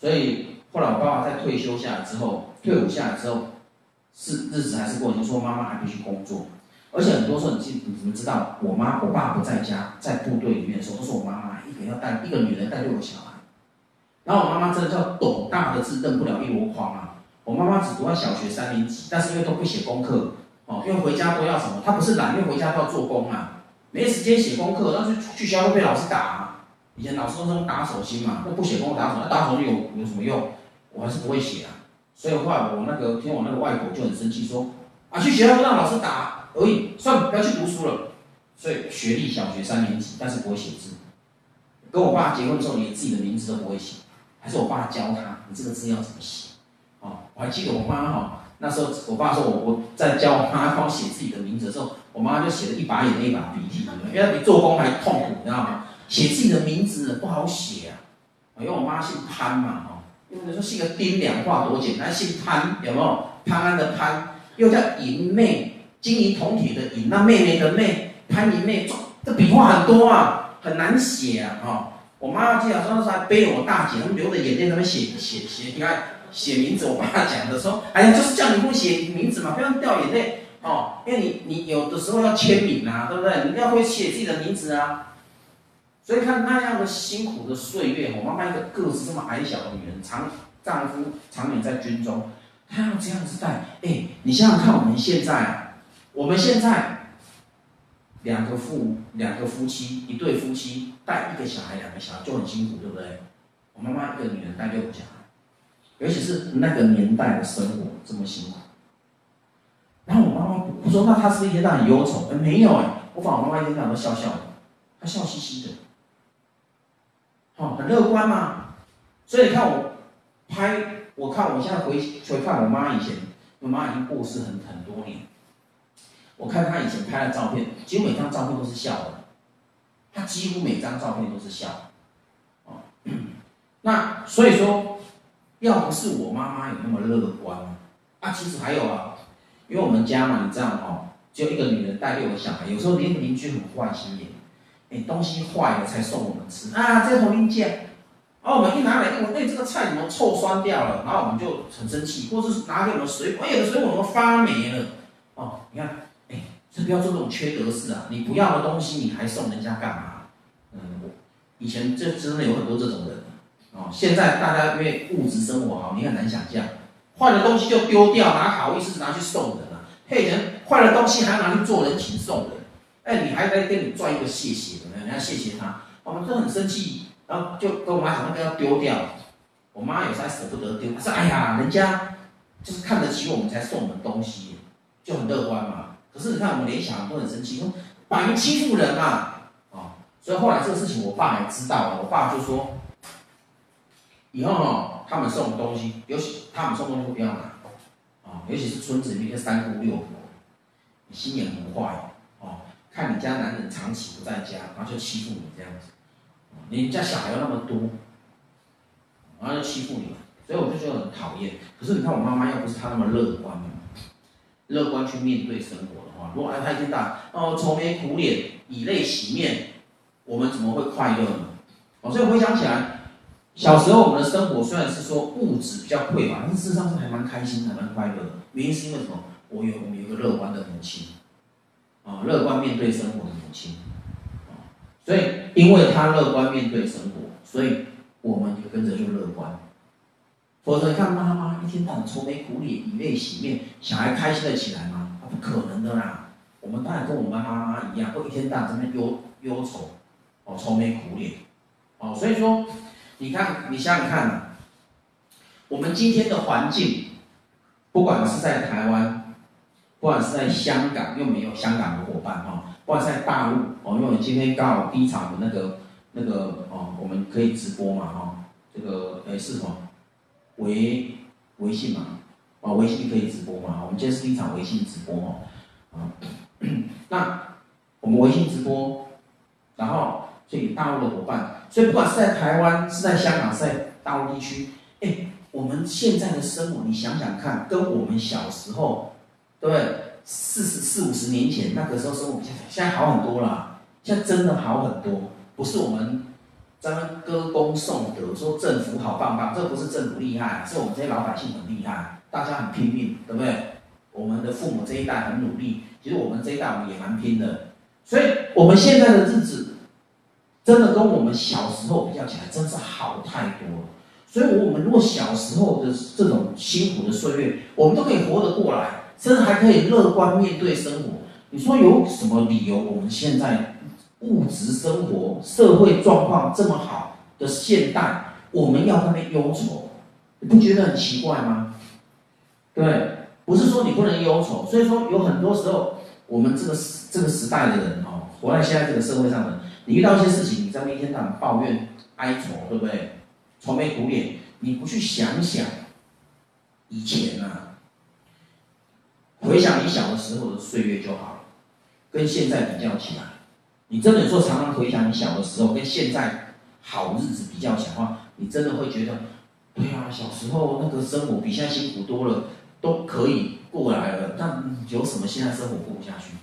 所以后来我爸爸在退休下来之后，退伍下来之后，是日子还是过，就说妈妈还必须工作。而且很多时候，你记，你们知道？我妈、我爸不在家，在部队里面的时候，都是我妈妈一个要带一个女人带六个小孩。然后我妈妈真的叫斗大的字认不了一箩筐啊！我妈妈只读到小学三年级，但是因为都不写功课，哦，因为回家都要什么？她不是懒，因为回家都要做工啊，没时间写功课，但是去学校会被老师打。以前老师都是用打手心嘛，那不写功课打手，那打手心有有什么用？我还是不会写啊。所以后来我那个听我那个外婆就很生气，说啊，去学校不让老师打而已，算了，不要去读书了。所以学历小学三年级，但是不会写字。跟我爸结婚之后，连自己的名字都不会写，还是我爸教他，你这个字要怎么写？哦，我还记得我妈哈，那时候我爸说我我在教我妈帮我写自己的名字的时候，我妈就写了一把眼泪一把鼻涕，因为她比做工还痛苦，你知道吗？写自己的名字不好写啊，因为我妈姓潘嘛，哈，因为说姓个丁两画多简单，姓潘有没有？潘安的潘，又叫银妹，金银铜铁的银，那妹妹的妹，潘银妹，这笔画很多啊，很难写啊，哈。我妈妈记得说那时还背着我大姐，他们流着眼泪在那边写写写，你看写名字。我爸讲的说，哎呀，就是叫你不写名字嘛，不要掉眼泪哦，因为你你有的时候要签名啊，对不对？你要会写自己的名字啊。所以看那样的辛苦的岁月，我妈妈一个个子这么矮小的女人，长丈夫常年在军中，她要这样子带。哎，你想想看，我们现在啊，我们现在。两个父两个夫妻，一对夫妻带一个小孩，两个小孩就很辛苦，对不对？我妈妈一个女人带六个小孩，尤其是那个年代的生活这么辛苦。然后我妈妈我说，那她是一天到晚忧愁？哎，没有哎，我反而我妈妈一天到晚都笑笑的，她笑嘻嘻的，哦，很乐观嘛。所以你看我拍，我看我现在回回看我妈以前，我妈已经过世很很多年。我看他以前拍的照片，几乎每张照片都是笑的。他几乎每张照片都是笑的，哦，那所以说，要不是我妈妈有那么乐观，啊，其实还有啊，因为我们家嘛，你知道哦，就一个女人带六个小孩，有时候邻邻居很坏心眼，哎，东西坏了才送我们吃啊，这个红领巾，哦，我们一拿来，哎，这个菜怎么臭酸掉了？然后我们就很生气，或者是拿给我们水果，哎，有的水果怎么发霉了？哦，你看。是不要做这种缺德事啊！你不要的东西你还送人家干嘛？嗯，以前这真的有很多这种人哦。现在大家因为物质生活好，你很难想象，坏的东西就丢掉，哪好意思拿去送人啊？嘿，人坏的东西还拿去做人情送人，哎，你还得跟你赚一个谢谢的，人家谢谢他，我们都很生气，然后就跟我妈讲，那个要丢掉。我妈有时候还舍不得丢，她说：“哎呀，人家就是看得起我们才送我们东西，就很乐观嘛。”可是你看，我们连小孩都很生气，说摆明欺负人嘛，啊、哦，所以后来这个事情，我爸也知道了。我爸就说，以后哦，他们送东西，尤其他们送东西不要拿，啊、哦，尤其是村子里面的三姑六婆，你心眼很坏，哦，看你家男人长期不在家，然后就欺负你这样子，你家小孩又那么多，然后就欺负你，所以我就觉得很讨厌。可是你看我妈妈，又不是她那么乐观。乐观去面对生活的话，如果他一天到晚哦愁眉苦脸、以泪洗面，我们怎么会快乐呢？哦，所以回想起来，小时候我们的生活虽然是说物质比较匮乏，但事实上是还蛮开心的、蛮快乐的。原因是因为什么？我有我们有个乐观的母亲，啊，乐观面对生活的母亲，啊，所以因为他乐观面对生活，所以我们也跟着就乐观。否则，你看妈妈一天到晚愁眉苦脸、以泪洗面，小孩开心得起来吗？不可能的啦！我们当然跟我们妈妈一样，会一天到晚在那忧忧愁，哦，愁眉苦脸，哦，所以说，你看，你想想看，我们今天的环境，不管是在台湾，不管是在香港，又没有香港的伙伴哈，不管是在大陆，哦，因为今天刚好第一场的那个那个哦，我们可以直播嘛哈，这个诶是什么？微微信嘛，啊，微信可以直播嘛？我们今天是一场微信直播哦，啊，那我们微信直播，然后所以大陆的伙伴，所以不管是在台湾，是在香港，是在大陆地区，哎，我们现在的生活，你想想看，跟我们小时候，对不对？四十四五十年前那个时候生活，现现在好很多了，现在真的好很多，不是我们。咱们歌功颂德，说政府好棒棒，这不是政府厉害，是我们这些老百姓很厉害，大家很拼命，对不对？我们的父母这一代很努力，其实我们这一代我们也蛮拼的，所以我们现在的日子，真的跟我们小时候比较起来，真是好太多了。所以，我们如果小时候的这种辛苦的岁月，我们都可以活得过来，甚至还可以乐观面对生活。你说有什么理由我们现在？物质生活、社会状况这么好的现代，我们要那边忧愁，你不觉得很奇怪吗？对，不是说你不能忧愁，所以说有很多时候，我们这个这个时代的人哦，活在现在这个社会上的，你遇到一些事情，你在那一天到晚抱怨哀愁，对不对？愁眉苦脸，你不去想想以前啊，回想你小的时候的岁月就好了，跟现在比较起来，你真的有时候常常回想你小的时候跟现在好日子比较起的话，你真的会觉得，对啊，小时候那个生活比现在辛苦多了，都可以过来了，但有什么现在生活过不下去？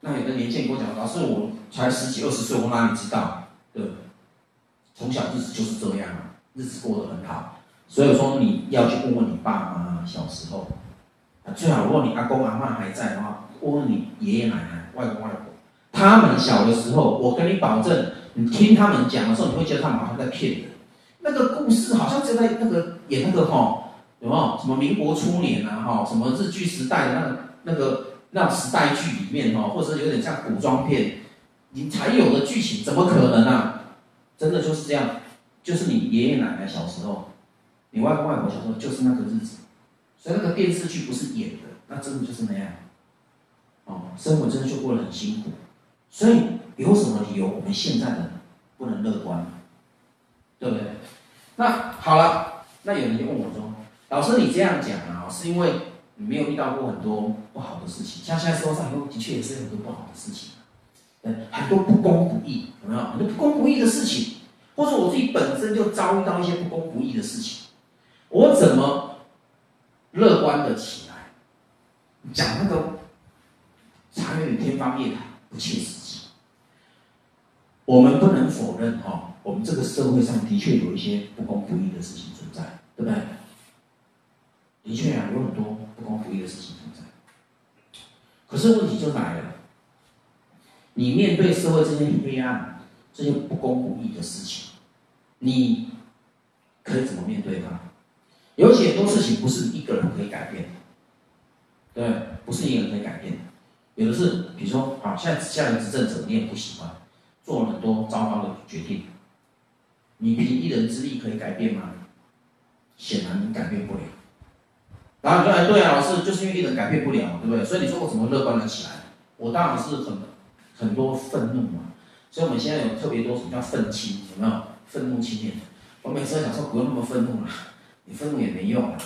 那有的年轻人跟我讲，老师，我才十几二十岁，我哪里知道？对，从小日子就是这样啊，日子过得很好。所以说你要去问问你爸妈小时候，最好如果你阿公阿嬷还在的话，问问你爷爷奶奶、外公外婆，他们小的时候，我跟你保证，你听他们讲的时候，你会觉得他们好像在骗人。那个故事好像就在那个演那个吼，有没有什么民国初年啊哈，什么日剧时代的那个那个那时代剧里面哈，或者有点像古装片，你才有的剧情，怎么可能啊？真的就是这样，就是你爷爷奶奶小时候。你外公外婆小时候就是那个日子，所以那个电视剧不是演的，那真的就是那样。哦，生活真的就过得很辛苦，所以有什么理由我们现在的不能乐观？对不对？那好了，那有人就问我说：“老师，你这样讲啊，是因为你没有遇到过很多不好的事情？像现在社会上有的确也是很多不好的事情，嗯，很多不公不义，有没有？很多不公不义的事情，或者我自己本身就遭遇到一些不公不义的事情。”我怎么乐观的起来？讲那个差有点天方夜谭，不切实际。我们不能否认哈，我们这个社会上的确有一些不公不义的事情存在，对不对？的确啊，有很多不公不义的事情存在。可是问题就来了，你面对社会这些黑暗、这些不公不义的事情，你可以怎么面对它？有很多事情不是一个人可以改变的，对，不是一个人可以改变的。有的是，比如说，好，现在下一个执政者你也不喜欢，做了很多糟糕的决定，你凭一人之力可以改变吗？显然你改变不了。然后你说，哎，对啊，老师，就是因为一人改变不了，对不对？所以你说我怎么乐观了起来？我当然是很很多愤怒嘛。所以我们现在有特别多什么叫愤青，有没有？愤怒青年。我每次都想说，不用那么愤怒了。你愤怒也没用啊，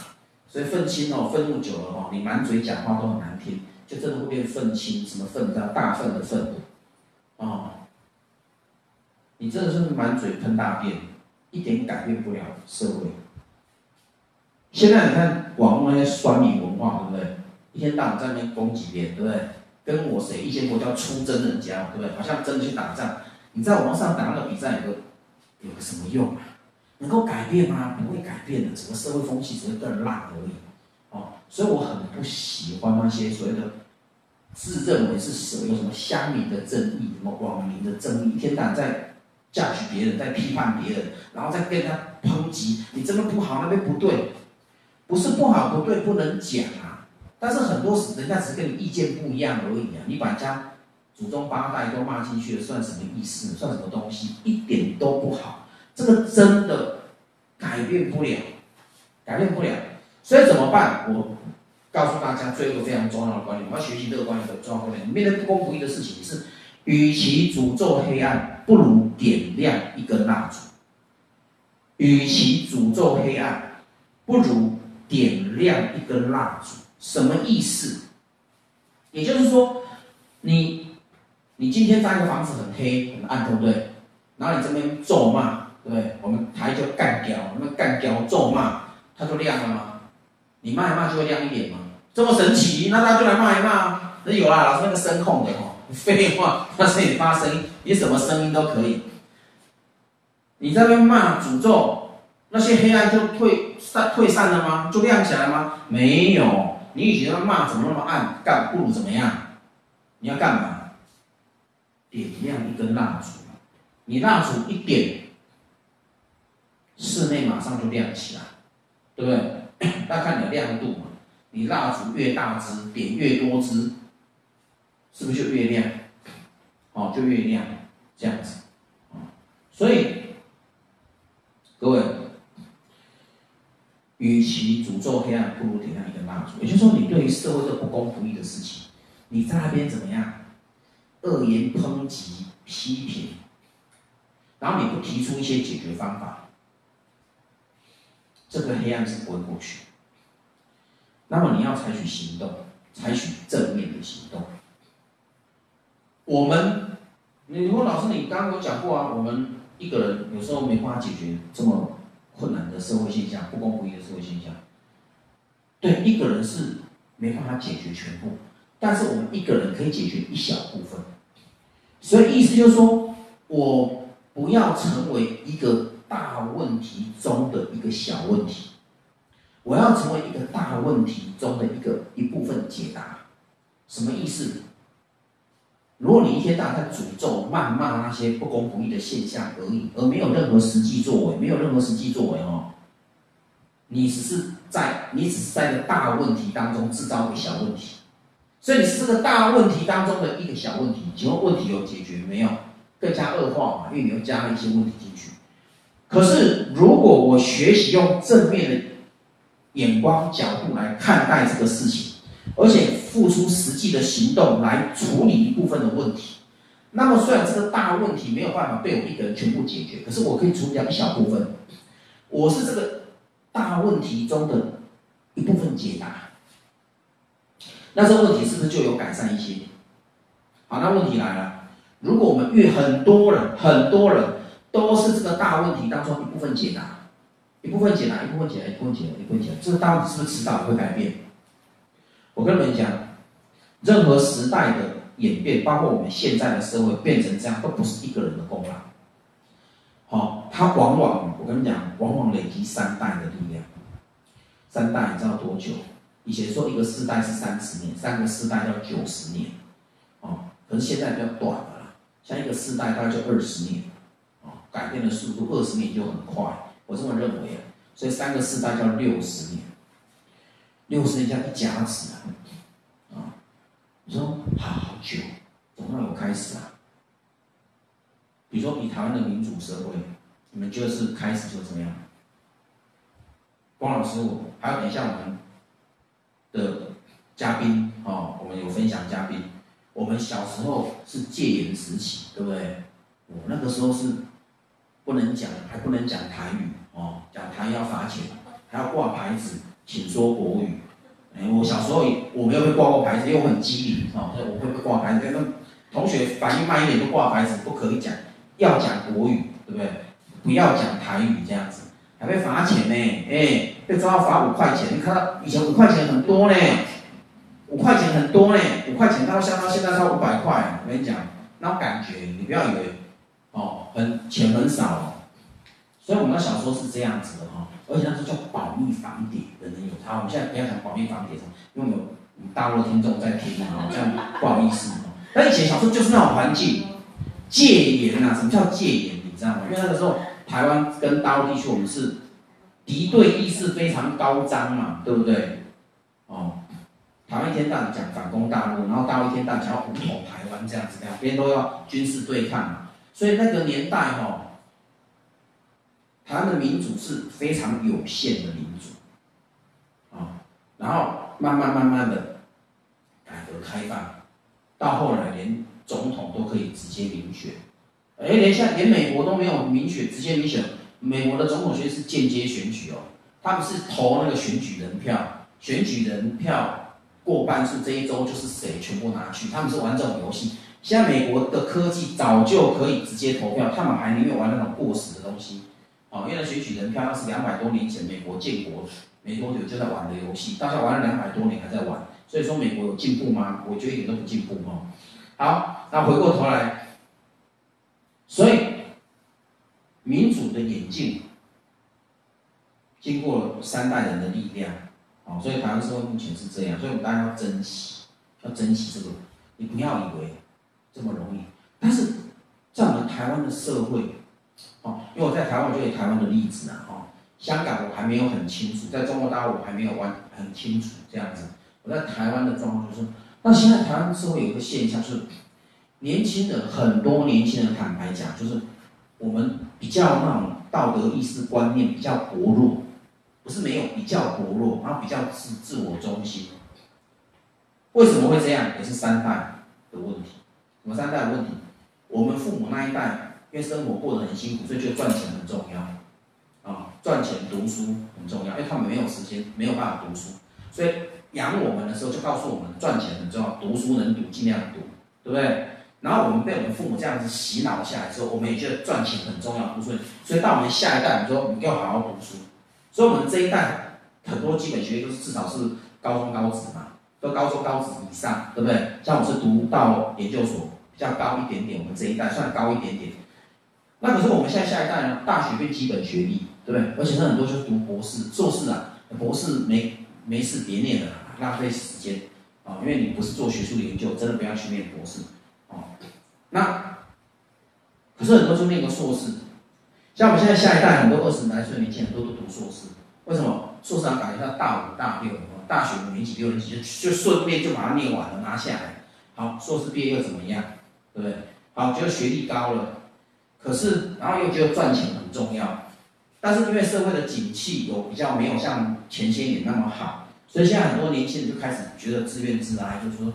所以愤青哦，愤怒久了哦，你满嘴讲话都很难听，就真的会变愤青。什么愤？叫大愤的愤，哦，你真的是满嘴喷大便，一点改变不了社会。现在你看网络那些酸民文化，对不对？一天到晚在那边攻击别人，对不对？跟我谁？一些国家出征人家，对不对？好像真的去打仗。你在网上打那个比赛，有个有个什么用啊？能够改变吗？不会改变的，整个社会风气只会更烂而已。哦，所以我很不喜欢那些所谓的自认为是什么有什么乡民的正义、什么网民的正义，一天到晚在嫁娶别人，在批判别人，然后再跟他抨击，你这边不好，那边不对，不是不好不对不能讲啊。但是很多时人家只是跟你意见不一样而已啊。你把人家祖宗八代都骂进去了，算什么意思？算什么东西？一点都不好。这个真的改变不了，改变不了，所以怎么办？我告诉大家，最后一个非常重要的观念，我要学习乐观一个重要观念。你面对不公不义的事情是，与其诅咒黑暗，不如点亮一根蜡烛。与其诅咒黑暗，不如点亮一根蜡烛。什么意思？也就是说，你你今天扎一个房子很黑很暗，对不对？然后你这边咒骂。对，我们台就干掉，那干掉咒骂，它就亮了吗？你骂一骂就会亮一点吗？这么神奇？那大家就来骂一骂。那有啦，老师那个声控的哦，废话，那声音发声音，你什么声音都可以。你在那骂诅咒，那些黑暗就退散退散了吗？就亮起来吗？没有，你以前骂怎么那么暗？干不如怎么样？你要干嘛？点亮一根蜡烛，你蜡烛一点。室内马上就亮起来，对不对？那看你的亮度嘛，你蜡烛越大支，点越多支，是不是就越亮？哦，就越亮，这样子。所以各位，与其诅咒黑暗，不如点亮一根蜡烛。也就是说，你对于社会的不公不义的事情，你在那边怎么样？恶言抨击、批评，然后你不提出一些解决方法，这个黑暗是不会过去。那么你要采取行动，采取正面的行动。我们，你如果老师，你刚刚有讲过啊，我们一个人有时候没办法解决这么困难的社会现象，不公不义的社会现象。对，一个人是没办法解决全部，但是我们一个人可以解决一小部分。所以意思就是说，我不要成为一个大问题中的一个小问题。我要成为一个大问题中的一个一部分解答，什么意思？如果你一天到晚在诅咒、谩骂那些不公不义的现象而已，而没有任何实际作为，没有任何实际作为哦，你只是在你只是在个大问题当中制造一个小问题，所以你是这个大问题当中的一个小问题。请问问题有解决没有？更加恶化嘛，因为你又加了一些问题进去。可是如果我学习用正面的。眼光角度来看待这个事情，而且付出实际的行动来处理一部分的问题。那么，虽然这个大问题没有办法被我一个人全部解决，可是我可以处理掉一小部分。我是这个大问题中的一部分解答。那这个问题是不是就有改善一些？好，那问题来了，如果我们遇很多人，很多人都是这个大问题当中一部分解答。一部分解答，一部分解答，一部分解答，一部分解答，这个到底是不是迟早会改变？我跟你们讲，任何时代的演变，包括我们现在的社会变成这样，都不是一个人的功劳。好，它往往，我跟你讲，往往累积三代的力量。三代你知道多久？以前说一个世代是三十年，三个世代要九十年。哦，可是现在比较短了，像一个世代大概就二十年。哦，改变的速度二十年就很快。我这么认为啊，所以三个世代叫六十年，六十年叫一甲子啊，啊，你说好好久，总要有开始啊。比如说以台湾的民主社会，你们觉得是开始就怎么样？光老师，我还有等一下我们的嘉宾哦，我们有分享嘉宾，我们小时候是戒严时期，对不对？我那个时候是。不能讲，还不能讲台语哦，讲台语要罚钱，还要挂牌子，请说国语。哎，我小时候也我没有被挂过牌子，因为我很机灵哦，所以我会被挂牌子。跟同学反应慢一点，就挂牌子，不可以讲，要讲国语，对不对？不要讲台语这样子，还被罚钱呢。哎，被抓到罚五块钱。你看到以前五块钱很多呢，五块钱很多呢，五块钱到相当现在到五百块。我跟你讲，那种感觉，你不要以为。哦，很钱很少，所以我们的小说是这样子的哈，而且那时候叫保密防谍的人有他。我们现在不要讲保密防谍，因为有大陆的听众在听啊，这样不好意思哦。但以前小说就是那种环境，戒严啊，什么叫戒严？你知道吗？因为那个时候台湾跟大陆地区我们是敌对意识非常高涨嘛，对不对？哦，台湾一天到晚讲反攻大陆，然后大陆一天到晚想要武统台湾这样子，两边都要军事对抗嘛。所以那个年代哈、哦，台湾的民主是非常有限的民主，啊，然后慢慢慢慢的改革开放，到后来连总统都可以直接民选，哎，连现在连美国都没有民选直接民选，美国的总统选是间接选举哦，他们是投那个选举人票，选举人票过半数这一周就是谁全部拿去，他们是玩这种游戏。现在美国的科技早就可以直接投票，他们还宁愿玩那种过时的东西，哦，因为选举人票那是两百多年前美国建国没多久就在玩的游戏，大家玩了两百多年还在玩，所以说美国有进步吗？我觉得一点都不进步哦。好，那回过头来，所以民主的演进经过三代人的力量，哦，所以台湾社会目前是这样，所以我们大家要珍惜，要珍惜这个，你不要以为。这么容易，但是在我们台湾的社会，哦，因为我在台湾，我就有台湾的例子啊，哦，香港我还没有很清楚，在中国大陆我还没有完很清楚这样子。我在台湾的状况就是，那现在台湾社会有一个现象，就是年轻人很多年轻人坦白讲，就是我们比较那种道德意识观念比较薄弱，不是没有，比较薄弱，然后比较自自我中心。为什么会这样？也是三代的问题。什么三代的问题？我们父母那一代，因为生活过得很辛苦，所以觉得赚钱很重要。啊，赚钱读书很重要，因为他们没有时间，没有办法读书，所以养我们的时候就告诉我们，赚钱很重要，读书能读尽量读，对不对？然后我们被我们父母这样子洗脑下来之后，我们也觉得赚钱很重要，读书。所以到我们下一代，我们说你要好好读书。所以我们这一代很多基本学历都是至少是高中高职嘛，都高中高职以上，对不对？像我是读到研究所比较高一点点，我们这一代算高一点点。那可是我们现在下一代呢？大学变基本学历，对不对？而且是很多就是读博士、硕士啊，博士没没事别念了，浪费时间啊，因为你不是做学术研究，真的不要去念博士哦。那可是很多就念个硕士，像我们现在下一代很多二十来岁年轻人都都读硕士，为什么？硕士要赶一下大五大六，大学五年级六年级就就顺便就把它念完了拿下来，好，硕士毕业又怎么样？对不对？好，觉得学历高了，可是然后又觉得赚钱很重要，但是因为社会的景气有比较没有像前些年那么好，所以现在很多年轻人就开始觉得自怨自艾，就是说。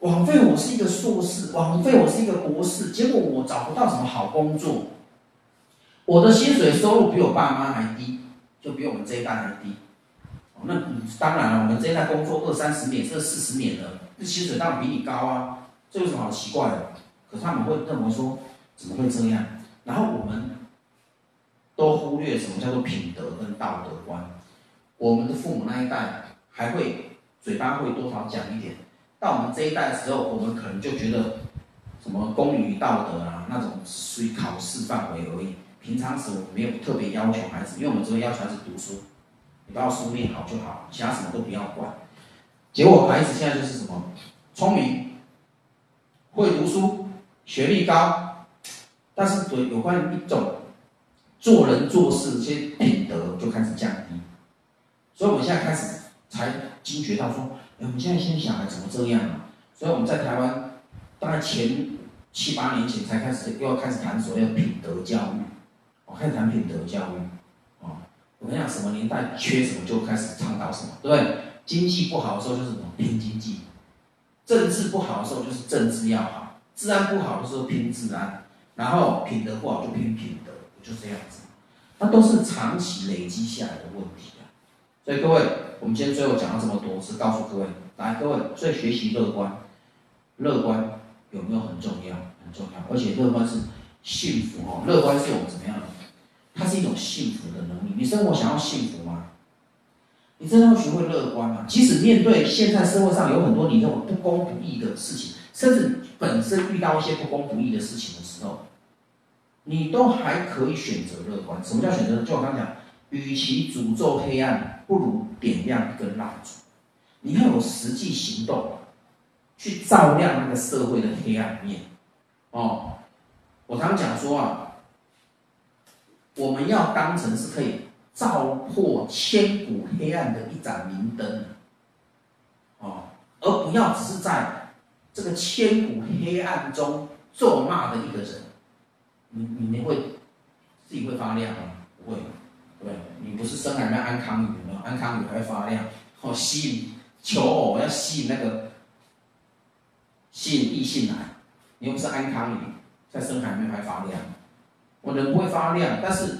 枉费我是一个硕士，枉费我是一个博士，结果我找不到什么好工作，我的薪水收入比我爸妈还低，就比我们这一代还低。那当然了，我们这一代工作二三十年，甚至四十年了，这薪水当然比你高啊，这有什么好奇怪的？可是他们会认为说，怎么会这样？然后我们都忽略什么叫做品德跟道德观。我们的父母那一代还会嘴巴会多少讲一点。到我们这一代的时候，我们可能就觉得什么公于道德啊，那种属于考试范围而已。平常时我们没有特别要求孩子，因为我们只会要求孩子读书，你把书念好就好，其他什么都不要管。结果孩子现在就是什么聪明、会读书、学历高，但是对有关于一种做人做事这些品德就开始降低。所以我们现在开始才惊觉到说。我们现在现在小孩怎么这样啊？所以我们在台湾，大概前七八年前才开始又要开始谈所谓的品德教育，我，开始谈品德教育，啊，我们讲，什么年代缺什么就开始倡导什么，对不对？经济不好的时候就是什么拼经济，政治不好的时候就是政治要好，治安不好的时候拼治安，然后品德不好就拼品德，就这样子，那都是长期累积下来的问题啊。所以各位。我们今天最后讲了这么多，是告诉各位，来各位，所以学习乐观，乐观有没有很重要？很重要，而且乐观是幸福哦。乐观是我们怎么样？它是一种幸福的能力。你生活想要幸福吗？你真的要学会乐观吗？即使面对现在社会上有很多你认为不公不义的事情，甚至本身遇到一些不公不义的事情的，你都还可以选择乐观。什么叫选择？就我刚刚讲。与其诅咒黑暗，不如点亮一根蜡烛。你要有实际行动，去照亮那个社会的黑暗面。哦，我常讲说啊，我们要当成是可以照破千古黑暗的一盏明灯。哦，而不要只是在这个千古黑暗中咒骂的一个人。你你会自己会发亮吗？不会。对，你不是深海里面安康鱼吗？安康鱼还会发亮，好吸引求偶，要吸引那个吸引异性来。你又不是安康鱼，在深海里面还发亮。我人不会发亮，但是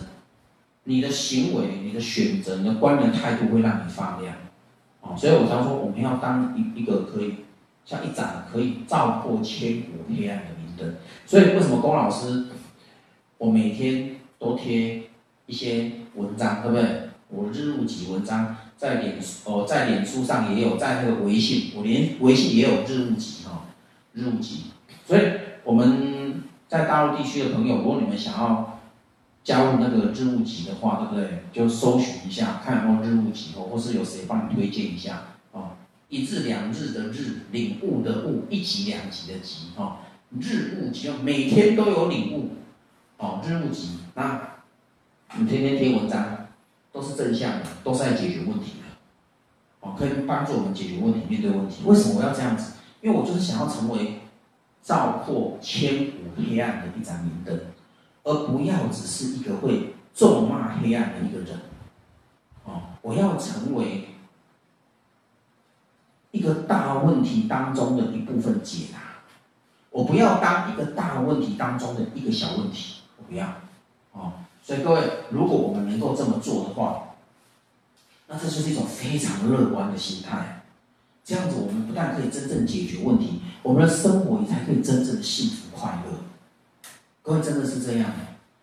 你的行为、你的选择、你的观念态度会让你发亮。哦，所以我常说，我们要当一一个可以像一盏可以照破千古黑暗的明灯。所以为什么龚老师，我每天都贴一些。文章对不对？我日入级文章在脸哦，在脸书上也有，在那个微信，我连微信也有日入级哈，日入级。所以我们在大陆地区的朋友，如果你们想要加入那个日入级的话，对不对？就搜寻一下，看有没有日入级哦，或是有谁帮你推荐一下哦。一日两日的日，领悟的悟，一级两级的级哦。日入级，每天都有领悟哦，日入级那。你天天贴文章，都是正向的，都是在解决问题的，哦，可以帮助我们解决问题、面对问题。为什么我要这样子？因为我就是想要成为照破千古黑暗的一盏明灯，而不要只是一个会咒骂黑暗的一个人。哦，我要成为一个大问题当中的一部分解答，我不要当一个大问题当中的一个小问题，不要，哦，所以各位，如果我们能够这么做的话，那这就是一种非常乐观的心态。这样子，我们不但可以真正解决问题，我们的生活也才可以真正的幸福快乐。各位真的是这样的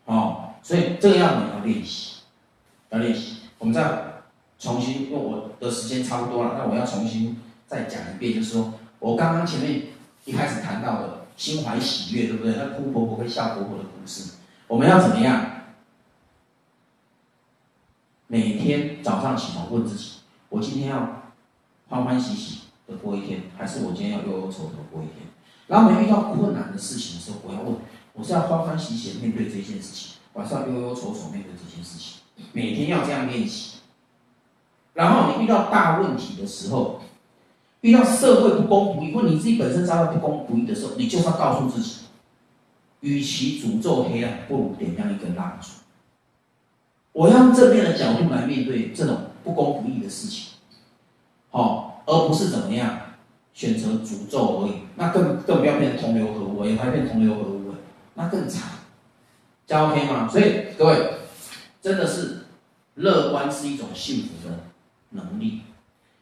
哦，所以这个样子要练习，要练习。我们再重新，因为我的时间差不多了，那我要重新再讲一遍，就是说我刚刚前面一开始谈到的心怀喜悦，对不对？那哭婆婆跟笑婆婆的故事，我们要怎么样？每天早上起床问自己，我今天要。欢欢喜喜的过一天，还是我今天要忧忧愁愁过一天？然后我们遇到困难的事情的时候，我要问：我是要欢欢喜喜面对这件事情，还是要忧忧愁愁面对这件事情？每天要这样练习。然后你遇到大问题的时候，遇到社会不公不义，或你自己本身遭到不公不义的时候，你就是要告诉自己：与其诅咒黑暗，不如点亮一根蜡烛。我要用正面的角度来面对这种不公不义的事情。哦，而不是怎么样选择诅咒而已，那更更不要变同流合污，也还变同流合污了，那更惨，这样 OK 吗？所以各位，真的是乐观是一种幸福的能力。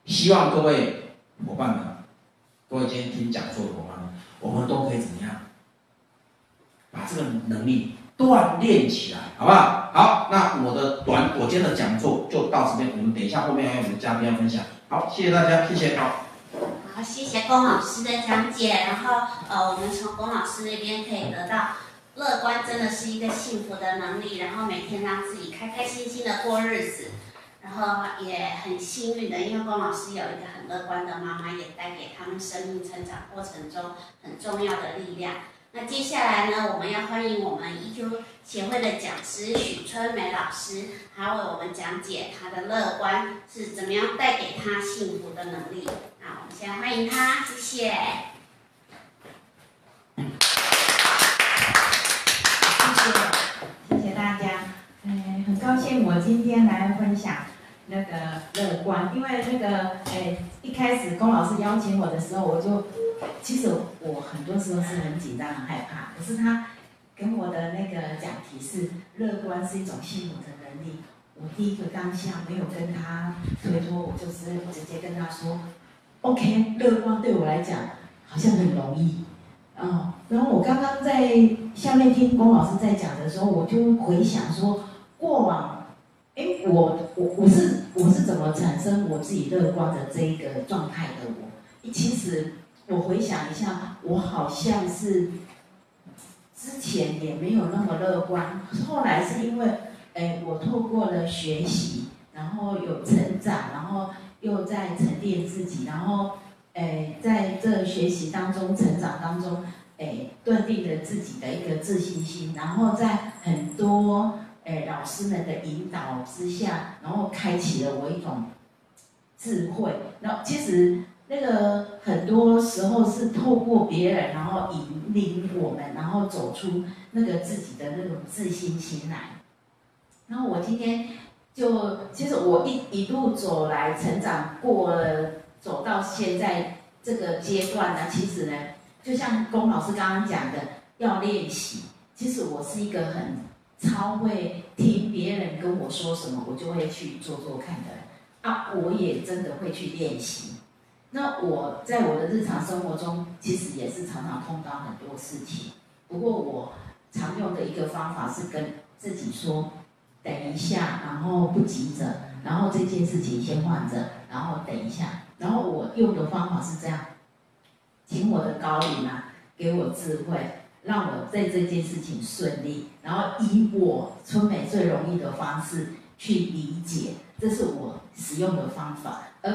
希望各位伙伴们，各位今天听讲座的伙伴们，我们都可以怎么样，把这个能力锻炼起来，好不好？好，那我的短，我今天的讲座就到这边，我们等一下后面还有我们的嘉宾要分享。好，谢谢大家，谢谢。好，好，谢谢龚老师的讲解。然后，呃，我们从龚老师那边可以得到，乐观真的是一个幸福的能力。然后每天让自己开开心心的过日子，然后也很幸运的，因为龚老师有一个很乐观的妈妈，也带给他们生命成长过程中很重要的力量。那接下来呢，我们要欢迎我们 EQ 协会的讲师许春梅老师，她为我们讲解她的乐观是怎么样带给她幸福的能力。好我们先欢迎她，谢谢。谢谢，谢谢大家。嗯，很高兴我今天来分享那个乐观，因为那个诶，一开始龚老师邀请我的时候，我就。其实我很多时候是很紧张、很害怕，可是他跟我的那个讲题是乐观是一种幸福的能力。我第一个当下没有跟他推脱，我就是直接跟他说：“OK，乐观对我来讲好像很容易。”嗯，然后我刚刚在下面听龚老师在讲的时候，我就回想说过往，哎，我我我是我是怎么产生我自己乐观的这一个状态的我？其实。我回想一下，我好像是之前也没有那么乐观，后来是因为，哎，我透过了学习，然后有成长，然后又在沉淀自己，然后，哎，在这学习当中、成长当中，哎，断定了自己的一个自信心，然后在很多哎老师们的引导之下，然后开启了我一种智慧。那其实。那个很多时候是透过别人，然后引领我们，然后走出那个自己的那种自信心来。然后我今天就，其实我一一路走来，成长过了，走到现在这个阶段呢，其实呢，就像龚老师刚刚讲的，要练习。其实我是一个很超会听别人跟我说什么，我就会去做做看的。啊，我也真的会去练习。那我在我的日常生活中，其实也是常常碰到很多事情。不过我常用的一个方法是跟自己说：“等一下，然后不急着，然后这件事情先放着，然后等一下。”然后我用的方法是这样，请我的高灵啊给我智慧，让我在这件事情顺利，然后以我春美最容易的方式去理解，这是我使用的方法，而。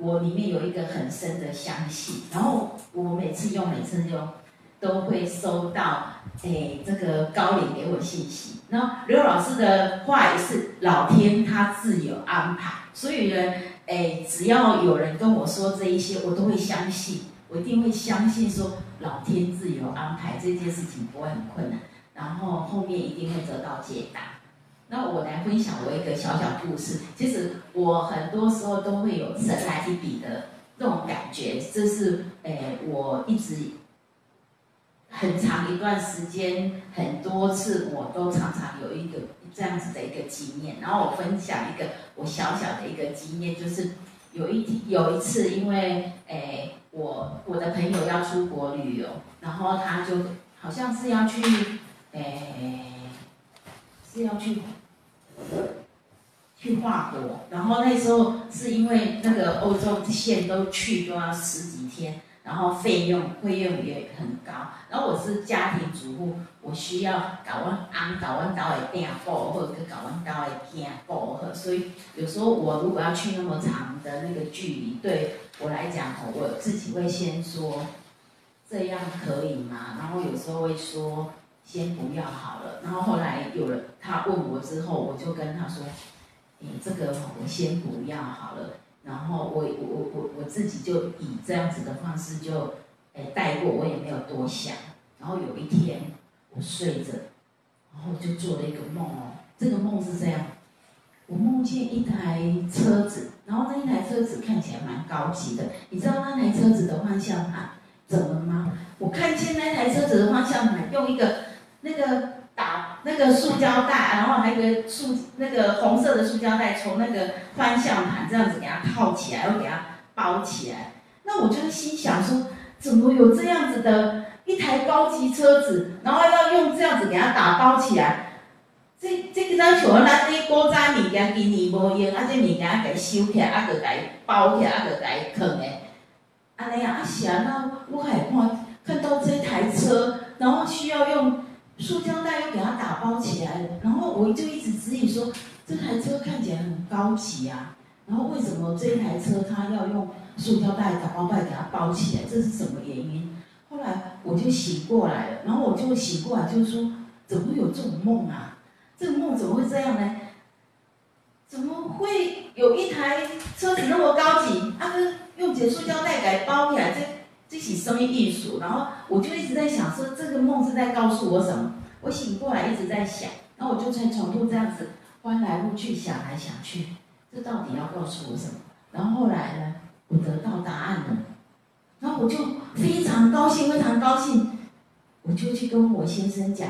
我里面有一个很深的相信，然后我每次用，每次用，都会收到，诶，这个高领给我信息。那刘老师的话也是，老天他自有安排，所以呢，诶，只要有人跟我说这一些，我都会相信，我一定会相信说，老天自有安排，这件事情不会很困难，然后后面一定会得到解答。那我来分享我一个小小故事。其实我很多时候都会有神来一笔的那种感觉，这是诶、我一直很长一段时间，很多次我都常常有一个这样子的一个经验。然后我分享一个我小小的一个经验，就是有一有一次，因为诶、我我的朋友要出国旅游，然后他就好像是要去诶。是要去去法国，然后那时候是因为那个欧洲线都去都要十几天，然后费用费用也很高。然后我是家庭主妇，我需要搞完安搞完岛的订货，或者是搞完岛的订货，所以有时候我如果要去那么长的那个距离，对我来讲，我自己会先说这样可以吗？然后有时候会说。先不要好了，然后后来有了他问我之后，我就跟他说：“你、这个我先不要好了。”然后我我我我自己就以这样子的方式就诶、带过，我也没有多想。然后有一天我睡着，然后就做了一个梦哦。这个梦是这样：我梦见一台车子，然后那一台车子看起来蛮高级的。你知道那台车子的方向盘怎么吗？我看见那台车子的方向盘用一个。那个打那个塑胶袋，然后还有个塑那个红色的塑胶袋，从那个方向盘这样子给它套起来，又给它包起来。那我就心想说，怎么有这样子的一台高级车子，然后要用这样子给它打包起来？这这个咱像咱这古早物件，今年无用，啊这物件给收起来，啊个给包起来，啊个给放诶。安尼啊，啊是啊，那我还看看到这台车，然后需要用。塑胶袋又给它打包起来了，然后我就一直指引说，这台车看起来很高级啊，然后为什么这一台车它要用塑胶袋、打包袋给它包起来？这是什么原因？后来我就醒过来了，然后我就醒过来就是说，怎么会有这种梦啊？这个梦怎么会这样呢？怎么会有一台车子那么高级，啊，用解塑胶袋给包起来？这这是什么艺术，然后我就一直在想说，这个梦是在告诉我什么？我醒过来一直在想，然后我就在床铺这样子翻来覆去想来想去，这到底要告诉我什么？然后后来呢，我得到答案了，然后我就非常高兴，非常高兴，我就去跟我先生讲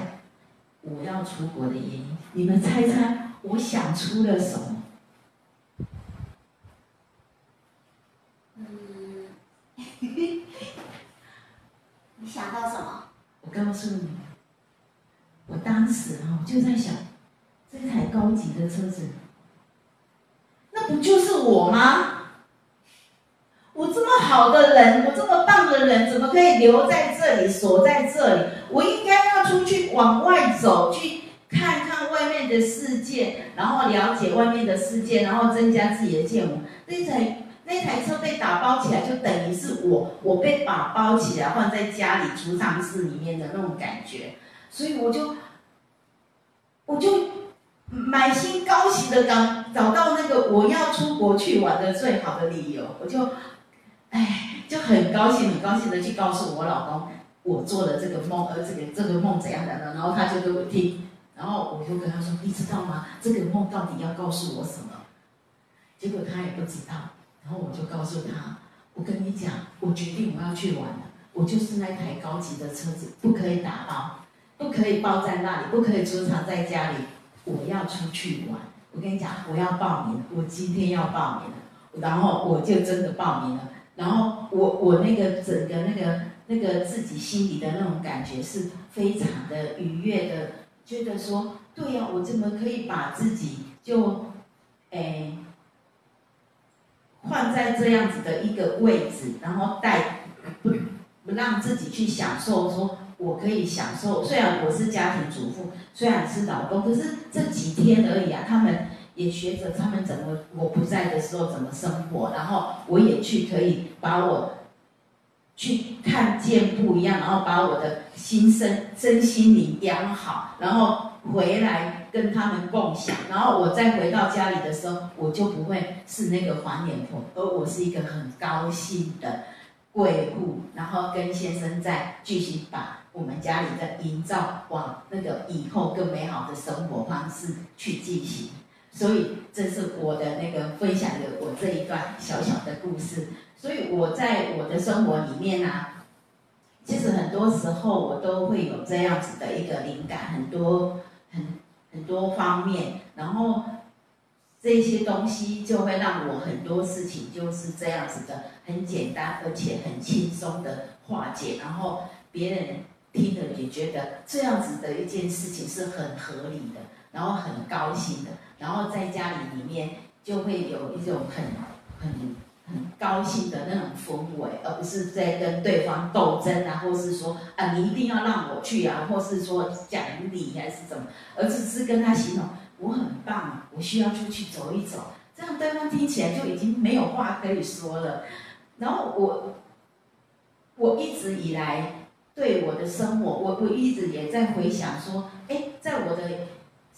我要出国的原因。你们猜猜，我想出了什么？你想到什么？我告诉你，我当时啊，就在想，这台高级的车子，那不就是我吗？我这么好的人，我这么棒的人，怎么可以留在这里，锁在这里？我应该要出去往外走，去看看外面的世界，然后了解外面的世界，然后增加自己的见闻。那台。那台车被打包起来，就等于是我，我被打包起来放在家里储藏室里面的那种感觉，所以我就，我就满心高兴的找找到那个我要出国去玩的最好的理由，我就，哎，就很高兴很高兴的去告诉我老公，我做了这个梦，而这个这个梦怎样的呢？然后他就给我听，然后我就跟他说，你知道吗？这个梦到底要告诉我什么？结果他也不知道。然后我就告诉他，我跟你讲，我决定我要去玩了。我就是那台高级的车子，不可以打包，不可以包在那里，不可以储藏在家里。我要出去玩。我跟你讲，我要报名，我今天要报名。然后我就真的报名了。然后我我那个整个那个那个自己心里的那种感觉是非常的愉悦的，觉得说，对呀，我怎么可以把自己就，诶。换在这样子的一个位置，然后带不不让自己去享受，说我可以享受。虽然我是家庭主妇，虽然是老公，可是这几天而已啊。他们也学着他们怎么我不在的时候怎么生活，然后我也去可以把我去看见不一样，然后把我的心身身心灵养好，然后回来。跟他们共享，然后我再回到家里的时候，我就不会是那个黄脸婆，而我是一个很高兴的，贵妇，然后跟先生再继续把我们家里的营造往那个以后更美好的生活方式去进行。所以这是我的那个分享的我这一段小小的故事。所以我在我的生活里面呢、啊，其实很多时候我都会有这样子的一个灵感，很多很很多方面，然后。这些东西就会让我很多事情就是这样子的，很简单而且很轻松的化解，然后别人听了也觉得这样子的一件事情是很合理的，然后很高兴的，然后在家里里面就会有一种很很很高兴的那种氛围，而不是在跟对方斗争啊，或是说啊你一定要让我去啊，或是说奖励还是怎么，而只是跟他形容。我很棒，我需要出去走一走，这样对方听起来就已经没有话可以说了。然后我，我一直以来对我的生活，我我一直也在回想说，哎，在我的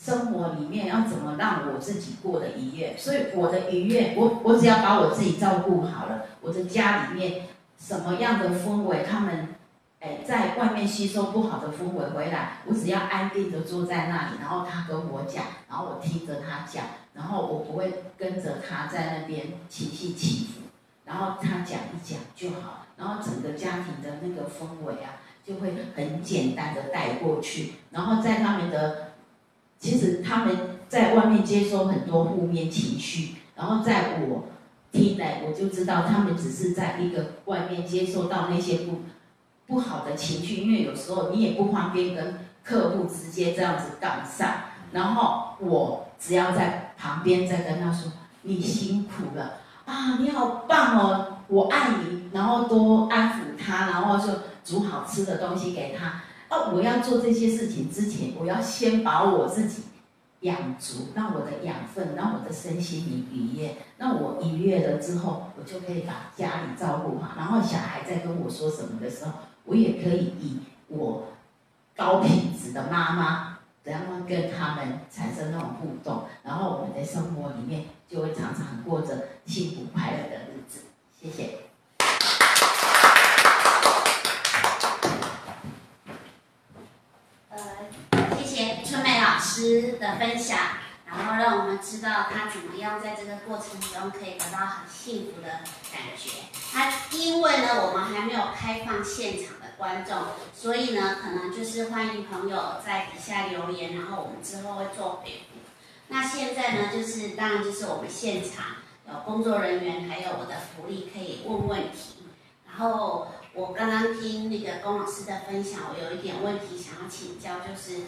生活里面要怎么让我自己过得愉悦？所以我的愉悦，我我只要把我自己照顾好了，我的家里面什么样的氛围，他们。哎，在外面吸收不好的氛围回来，我只要安定的坐在那里，然后他跟我讲，然后我听着他讲，然后我不会跟着他在那边情绪起伏，然后他讲一讲就好，然后整个家庭的那个氛围啊，就会很简单的带过去，然后在他们的，其实他们在外面接收很多负面情绪，然后在我听来，我就知道他们只是在一个外面接受到那些不。不好的情绪，因为有时候你也不方便跟客户直接这样子杠上，然后我只要在旁边再跟他说：“你辛苦了啊，你好棒哦，我爱你。”然后多安抚他，然后就煮好吃的东西给他。哦，我要做这些事情之前，我要先把我自己养足，让我的养分，让我的身心灵愉悦。那我愉悦了之后，我就可以把家里照顾好。然后小孩在跟我说什么的时候。我也可以以我高品质的妈妈，然后跟他们产生那种互动，然后我们的生活里面就会常常过着幸福快乐的日子。谢谢。呃，谢谢春美老的分享。然后让我们知道他怎么样在这个过程中可以得到很幸福的感觉。他因为呢，我们还没有开放现场的观众，所以呢，可能就是欢迎朋友在底下留言，然后我们之后会做回复。那现在呢，就是当然就是我们现场有工作人员，还有我的福利可以问问题。然后我刚刚听那个龚老师的分享，我有一点问题想要请教，就是。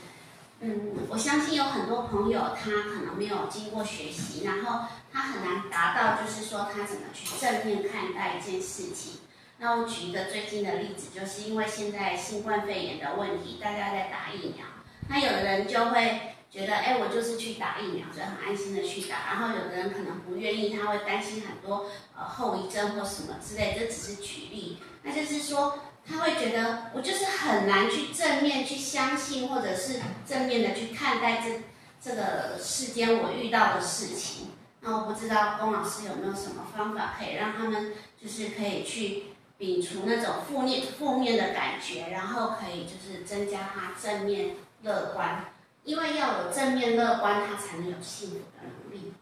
嗯，我相信有很多朋友他可能没有经过学习，然后他很难达到，就是说他怎么去正面看待一件事情。那我举一个最近的例子，就是因为现在新冠肺炎的问题，大家在打疫苗，那有的人就会觉得，哎，我就是去打疫苗，就很安心的去打。然后有的人可能不愿意，他会担心很多呃后遗症或什么之类，这只是举例。那就是说。他会觉得我就是很难去正面去相信，或者是正面的去看待这这个世间我遇到的事情。那我不知道龚老师有没有什么方法可以让他们就是可以去摒除那种负面负面的感觉，然后可以就是增加他正面乐观，因为要有正面乐观，他才能有幸福的能力。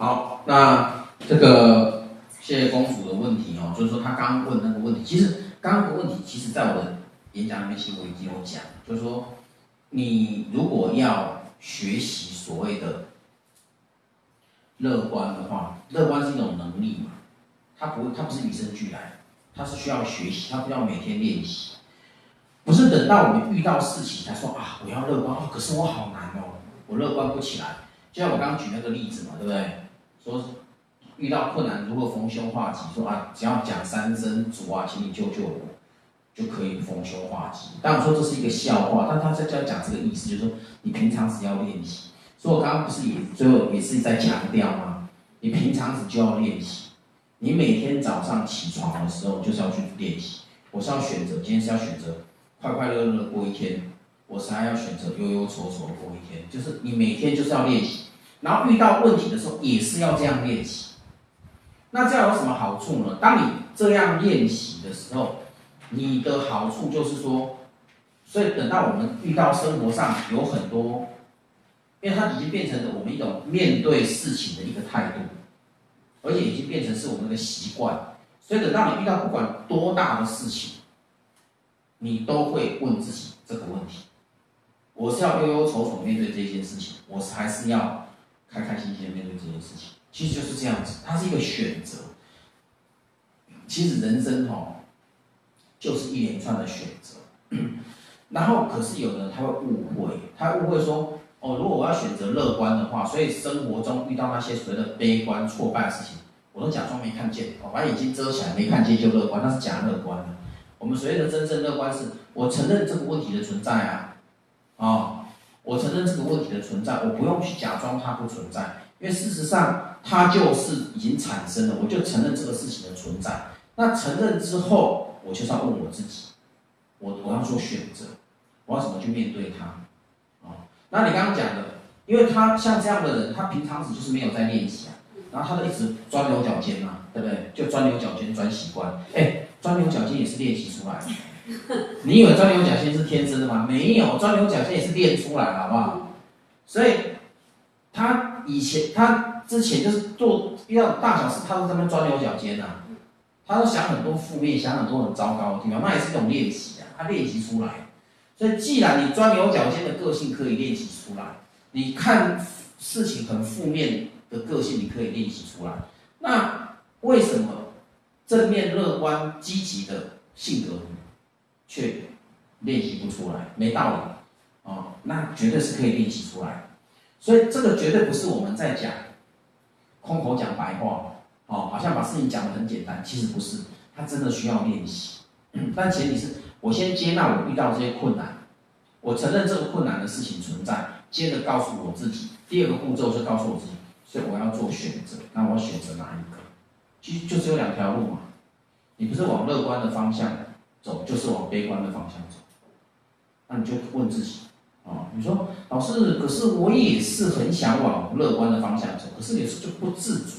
好，那这个谢谢公主的问题哦，就是说他刚问那个问题，其实刚刚的问题，其实在我的演讲里面其实我已经有讲，就是说你如果要学习所谓的乐观的话，乐观是一种能力嘛，它不它不是与生俱来，它是需要学习，它不要每天练习，不是等到我们遇到事情才说啊我要乐观哦，可是我好难哦，我乐观不起来，就像我刚举那个例子嘛，对不对？说遇到困难如何逢凶化吉，说啊，只要讲三声主啊，请你救救我，就可以逢凶化吉。但我说这是一个笑话，但他在在讲这个意思，就是说你平常时要练习。所以我刚刚不是也最后也是在强调吗？你平常时就要练习，你每天早上起床的时候就是要去练习。我是要选择，今天是要选择快快乐乐的过一天，我是还要选择忧忧愁愁的过一天。就是你每天就是要练习。然后遇到问题的时候也是要这样练习。那这样有什么好处呢？当你这样练习的时候，你的好处就是说，所以等到我们遇到生活上有很多，因为它已经变成了我们一种面对事情的一个态度，而且已经变成是我们的习惯。所以等到你遇到不管多大的事情，你都会问自己这个问题：我是要忧忧愁愁面对这件事情，我还是要开开心心面对这件事情？其实就是这样子，它是一个选择。其实人生哈，就是一连串的选择。然后，可是有的人他会误会，他误会说，哦，如果我要选择乐观的话，所以生活中遇到那些所谓的悲观、挫败的事情，我都假装没看见，哦，把眼睛遮起来，没看见就乐观，那是假乐观。我们所谓的真正乐观是，我承认这个问题的存在啊，啊、我承认这个问题的存在，我不用去假装它不存在。因为事实上，它就是已经产生了，我就承认这个事情的存在。那承认之后，我就是要问我自己，我我要做选择，我要怎么去面对它？哦，那你刚刚讲的，因为他像这样的人，他平常时就是没有在练习啊，然后他就一直钻牛角尖嘛，对不对？就钻牛角尖，钻习惯。哎，钻牛角尖也是练习出来的。你以为钻牛角尖是天生的吗？没有，钻牛角尖也是练出来的，好不好？所以他。以前他之前就是做遇到大小事，他都在那钻牛角尖呐，他都想很多负面，想很多很糟糕的地方，那也是一种练习啊，他练习出来。所以既然你钻牛角尖的个性可以练习出来，你看事情很负面的个性你可以练习出来，那为什么正面乐观积极的性格却练习不出来？没道理哦，那绝对是可以练习出来。所以这个绝对不是我们在讲空口讲白话，哦，好像把事情讲得很简单，其实不是，它真的需要练习。但前提是我先接纳我遇到这些困难，我承认这个困难的事情存在，接着告诉我自己，第二个步骤是告诉我自己，所以我要做选择，那我选择哪一个？其实就只有两条路嘛，你不是往乐观的方向走，就是往悲观的方向走，那你就问自己。啊，你说老师，可是我也是很想往乐观的方向走，可是有时就不自主，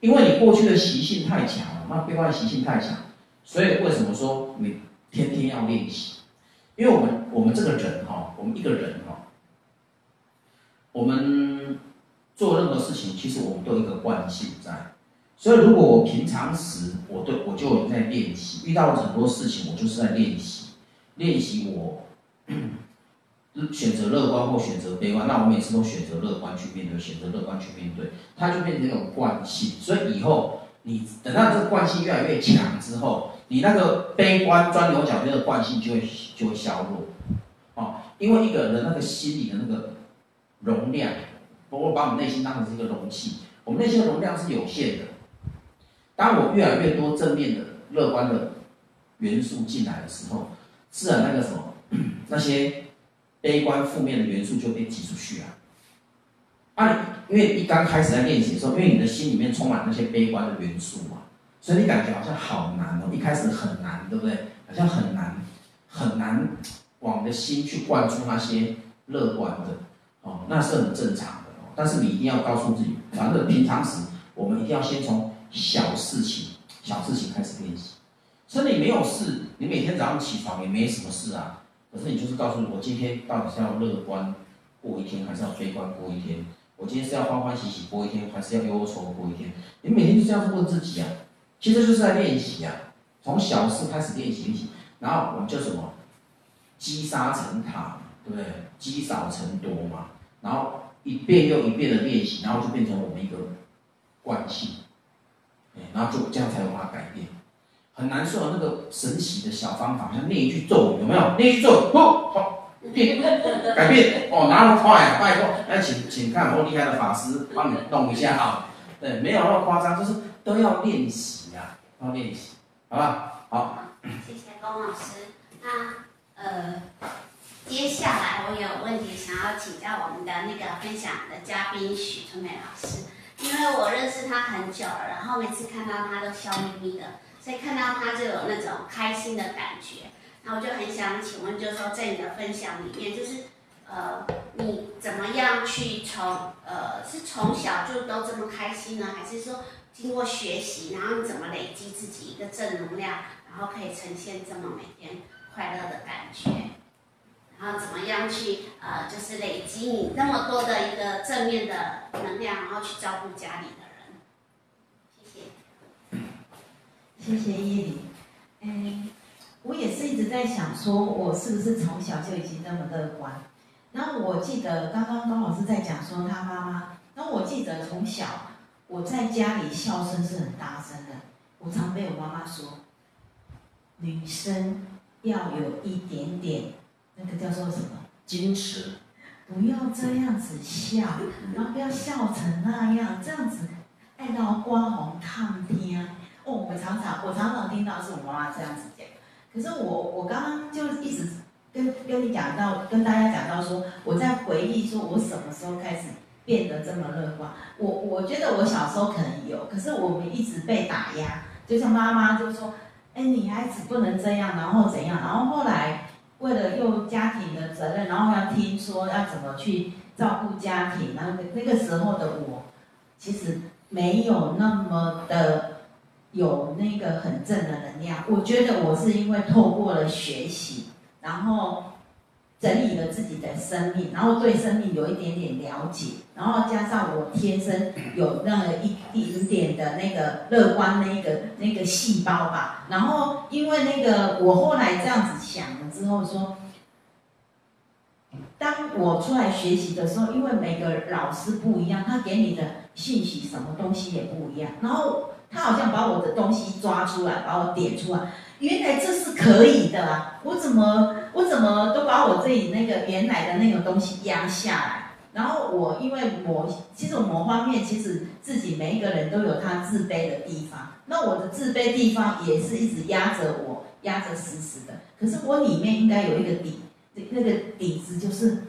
因为你过去的习性太强了，那悲观习性太强，所以为什么说你天天要练习？因为我们我们这个人哈，我们一个人哈，我们做任何事情，其实我们都有一个惯性在，所以如果我平常时我对我就在练习，遇到很多事情，我就是在练习，练习我。选择乐观或选择悲观，那我每次都选择乐观去面对，选择乐观去面对，它就变成一种惯性。所以以后你等到这个惯性越来越强之后，你那个悲观钻牛角尖的惯性就会就会削弱，哦，因为一个人那个心里的那个容量，包括把我们内心当成是一个容器，我们内心的容量是有限的。当我越来越多正面的、乐观的元素进来的时候，自然那个什么 那些。悲观负面的元素就被挤出去了。啊，因为一刚开始在练习的时候，因为你的心里面充满那些悲观的元素嘛，所以你感觉好像好难哦，一开始很难，对不对？好像很难，很难往的心去灌输那些乐观的哦，那是很正常的哦。但是你一定要告诉自己，反正平常时我们一定要先从小事情、小事情开始练习。身体没有事，你每天早上起床也没什么事啊。可是你就是告诉我，今天到底是要乐观过一天，还是要悲观过一天？我今天是要欢欢喜喜过一天，还是要忧愁过一天？你每天就这样问自己啊，其实就是在练习啊，从小事开始练习练习，然后我们就什么积沙成塔，对不对？积少成多嘛，然后一遍又一遍的练习，然后就变成我们一个惯性，然后就这样才有办法改变。很难受那个神奇的小方法，像念一句咒语，有没有？念一句咒语，呼，好变改变哦，哪那么快啊？拜托，那请请看我厉害的法师帮你弄一下啊。对，没有那么夸张，就是都要练习呀，要练习，好吧？好，谢谢龚老师。那呃，接下来我有问题想要请教我们的那个分享的嘉宾许春梅老师，因为我认识他很久了，然后每次看到他都笑眯眯的。所以看到他就有那种开心的感觉，那我就很想请问，就是说在你的分享里面，就是呃，你怎么样去从呃是从小就都这么开心呢？还是说经过学习，然后你怎么累积自己一个正能量，然后可以呈现这么每天快乐的感觉？然后怎么样去呃就是累积你那么多的一个正面的能量，然后去照顾家里的人？谢谢。谢谢伊犁。嗯，我也是一直在想，说我是不是从小就已经那么乐观？然后我记得刚刚高老师在讲说他妈妈，然后我记得从小我在家里笑声是很大声的，我常被我妈妈说，女生要有一点点那个叫做什么矜持，不要这样子笑，然后不要笑成那样，这样子爱到刮红烫天。哦，我常常我常常听到是我妈妈这样子讲，可是我我刚刚就一直。跟跟你讲到，跟大家讲到说，我在回忆说，我什么时候开始变得这么乐观？我我觉得我小时候可能有，可是我们一直被打压，就像妈妈就说，哎，女孩子不能这样，然后怎样？然后后来为了有家庭的责任，然后要听说要怎么去照顾家庭，然后那个时候的我，其实没有那么的有那个很正的能量。我觉得我是因为透过了学习。然后整理了自己的生命，然后对生命有一点点了解，然后加上我天生有那么一点点的那个乐观那个那个细胞吧。然后因为那个我后来这样子想了之后说，当我出来学习的时候，因为每个老师不一样，他给你的信息什么东西也不一样，然后他好像把我的东西抓出来，把我点出来。原来这是可以的啊！我怎么我怎么都把我自己那个原来的那个东西压下来？然后我因为我其实某方面其实自己每一个人都有他自卑的地方，那我的自卑地方也是一直压着我，压着死死的。可是我里面应该有一个底，那个底子就是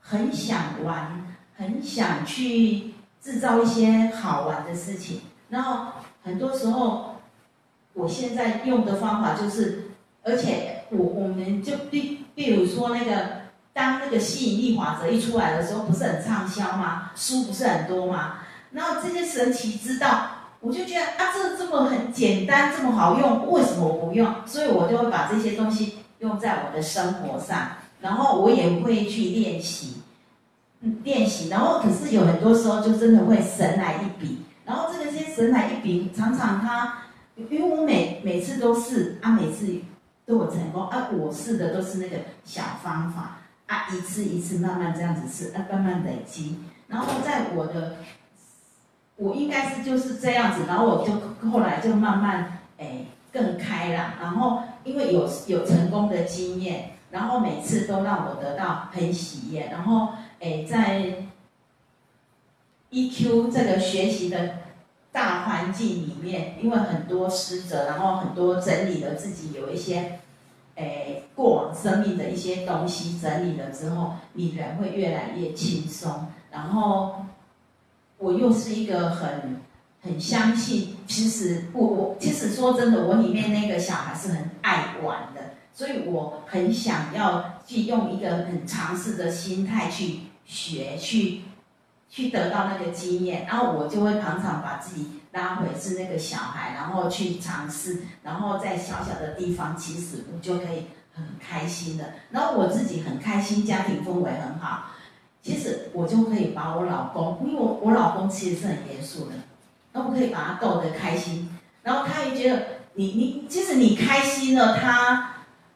很想玩，很想去制造一些好玩的事情。然后很多时候。我现在用的方法就是，而且我我们就比比如说那个，当那个吸引力法则一出来的时候，不是很畅销吗？书不是很多吗？然后这些神奇之道，我就觉得啊，这这么很简单，这么好用，为什么我不用？所以我就会把这些东西用在我的生活上，然后我也会去练习，嗯，练习。然后可是有很多时候就真的会神来一笔，然后这个些神来一笔，常常它。因为我每每次都是啊，每次都有成功啊，我试的都是那个小方法啊，一次一次慢慢这样子试啊，慢慢累积，然后在我的，我应该是就是这样子，然后我就后来就慢慢哎更开朗，然后因为有有成功的经验，然后每次都让我得到很喜悦，然后哎在 EQ 这个学习的。大环境里面，因为很多师者，然后很多整理了自己有一些，诶，过往生命的一些东西整理了之后，你人会越来越轻松。然后，我又是一个很很相信，其实我我其实说真的，我里面那个小孩是很爱玩的，所以我很想要去用一个很尝试的心态去学去。去得到那个经验，然后我就会常常把自己拉回是那个小孩，然后去尝试，然后在小小的地方，其实我就可以很开心的。然后我自己很开心，家庭氛围很好，其实我就可以把我老公，因为我我老公其实是很严肃的，那我可以把他逗得开心，然后他也觉得你你其实你开心了，他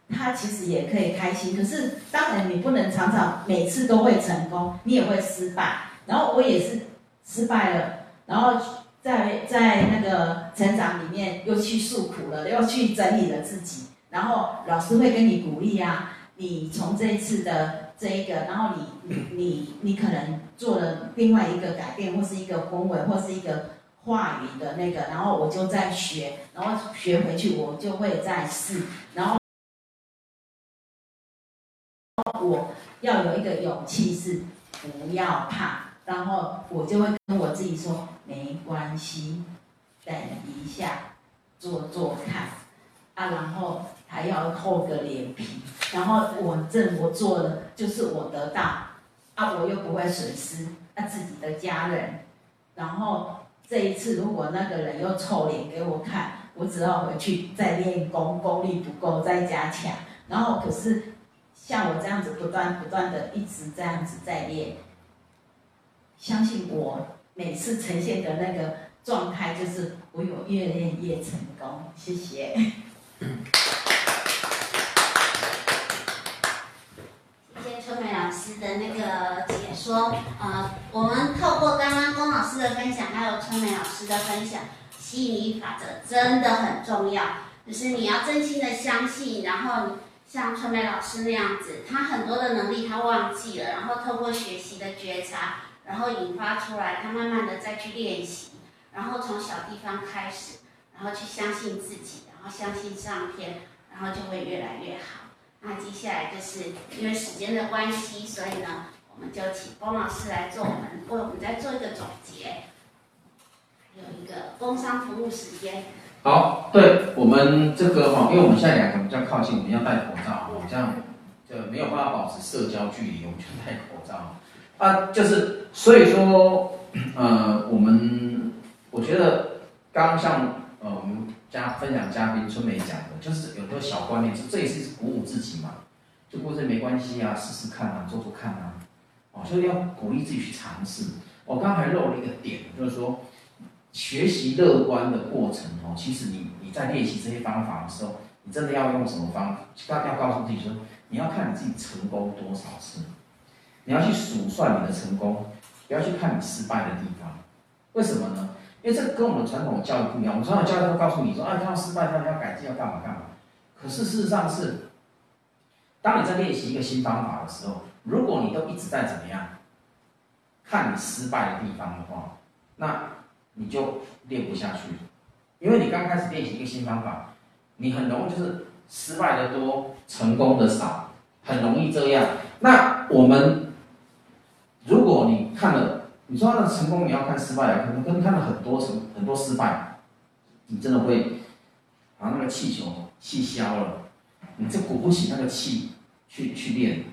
他其实也可以开心。可是当然你不能常常每次都会成功，你也会失败。然后我也是失败了，然后在在那个成长里面又去诉苦了，又去整理了自己。然后老师会跟你鼓励啊，你从这一次的这一个，然后你你你你可能做了另外一个改变，或是一个氛围，或是一个话语的那个，然后我就再学，然后学回去我就会再试，然后我要有一个勇气是不要怕。然后我就会跟我自己说，没关系，等一下，做做看，啊，然后还要厚个脸皮，然后我这我做了，就是我得到，啊，我又不会损失啊自己的家人。然后这一次如果那个人又臭脸给我看，我只好回去再练功，功力不够再加强。然后可是像我这样子不断不断的一直这样子在练，相信我每次呈现的那个状态就是我有越练越成功。谢谢。谢谢。春美老师的那个解说，呃，我们透过刚刚龚老师的分享，还有春梅老师的分享，吸引力法则真的很重要。就是你要真心的相信，然后像春梅老师那样子，他很多的能力他忘记了，然后透过学习的觉察，然后引发出来，他慢慢的再去练习，然后从小地方开始，然后去相信自己，然后相信上天，然后就会越来越好。那接下来就是因为时间的关系，所以呢，我们就请龚老师来做我们为我们再做一个总结，有一个工商服务时间。好，对我们这个哈，因为我们现在两个比较靠近，我们要戴口罩哦，这样就没有办法保持社交距离，我们就戴口罩。啊，就是所以说，呃，我们我觉得刚像呃我们。加分享嘉宾春梅讲的，就是有个小观念，这也是鼓舞自己嘛，就过这没关系啊，试试看啊，做做看啊，哦，所以要鼓励自己去尝试。我刚才漏了一个点，就是说学习乐观的过程哦，其实你你在练习这些方法的时候，你真的要用什么方法？要要告诉自己说，你要看你自己成功多少次，你要去数算你的成功，不要去看你失败的地方，为什么呢？因为这跟我们传统的教育不一样，我们传统教育都告诉你说，啊，要失败，要要改进，要干嘛干嘛。可是事实上是，当你在练习一个新方法的时候，如果你都一直在怎么样，看你失败的地方的话，那你就练不下去。因为你刚开始练习一个新方法，你很容易就是失败的多，成功的少，很容易这样。那我们，看了。你说他的成功，你要看失败啊，可能跟看了很多成很多失败，你真的会，把那个气球气消了，你就鼓不起那个气去去练，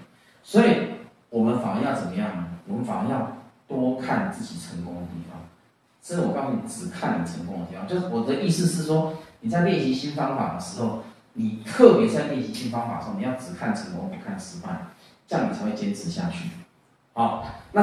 所以我们反而要怎么样呢？我们反而要多看自己成功的地方。所以我告诉你，只看你成功的地方。就是我的意思是说，你在练习新方法的时候，你特别在练习新方法的时候，你要只看成功不看失败，这样你才会坚持下去。好，那。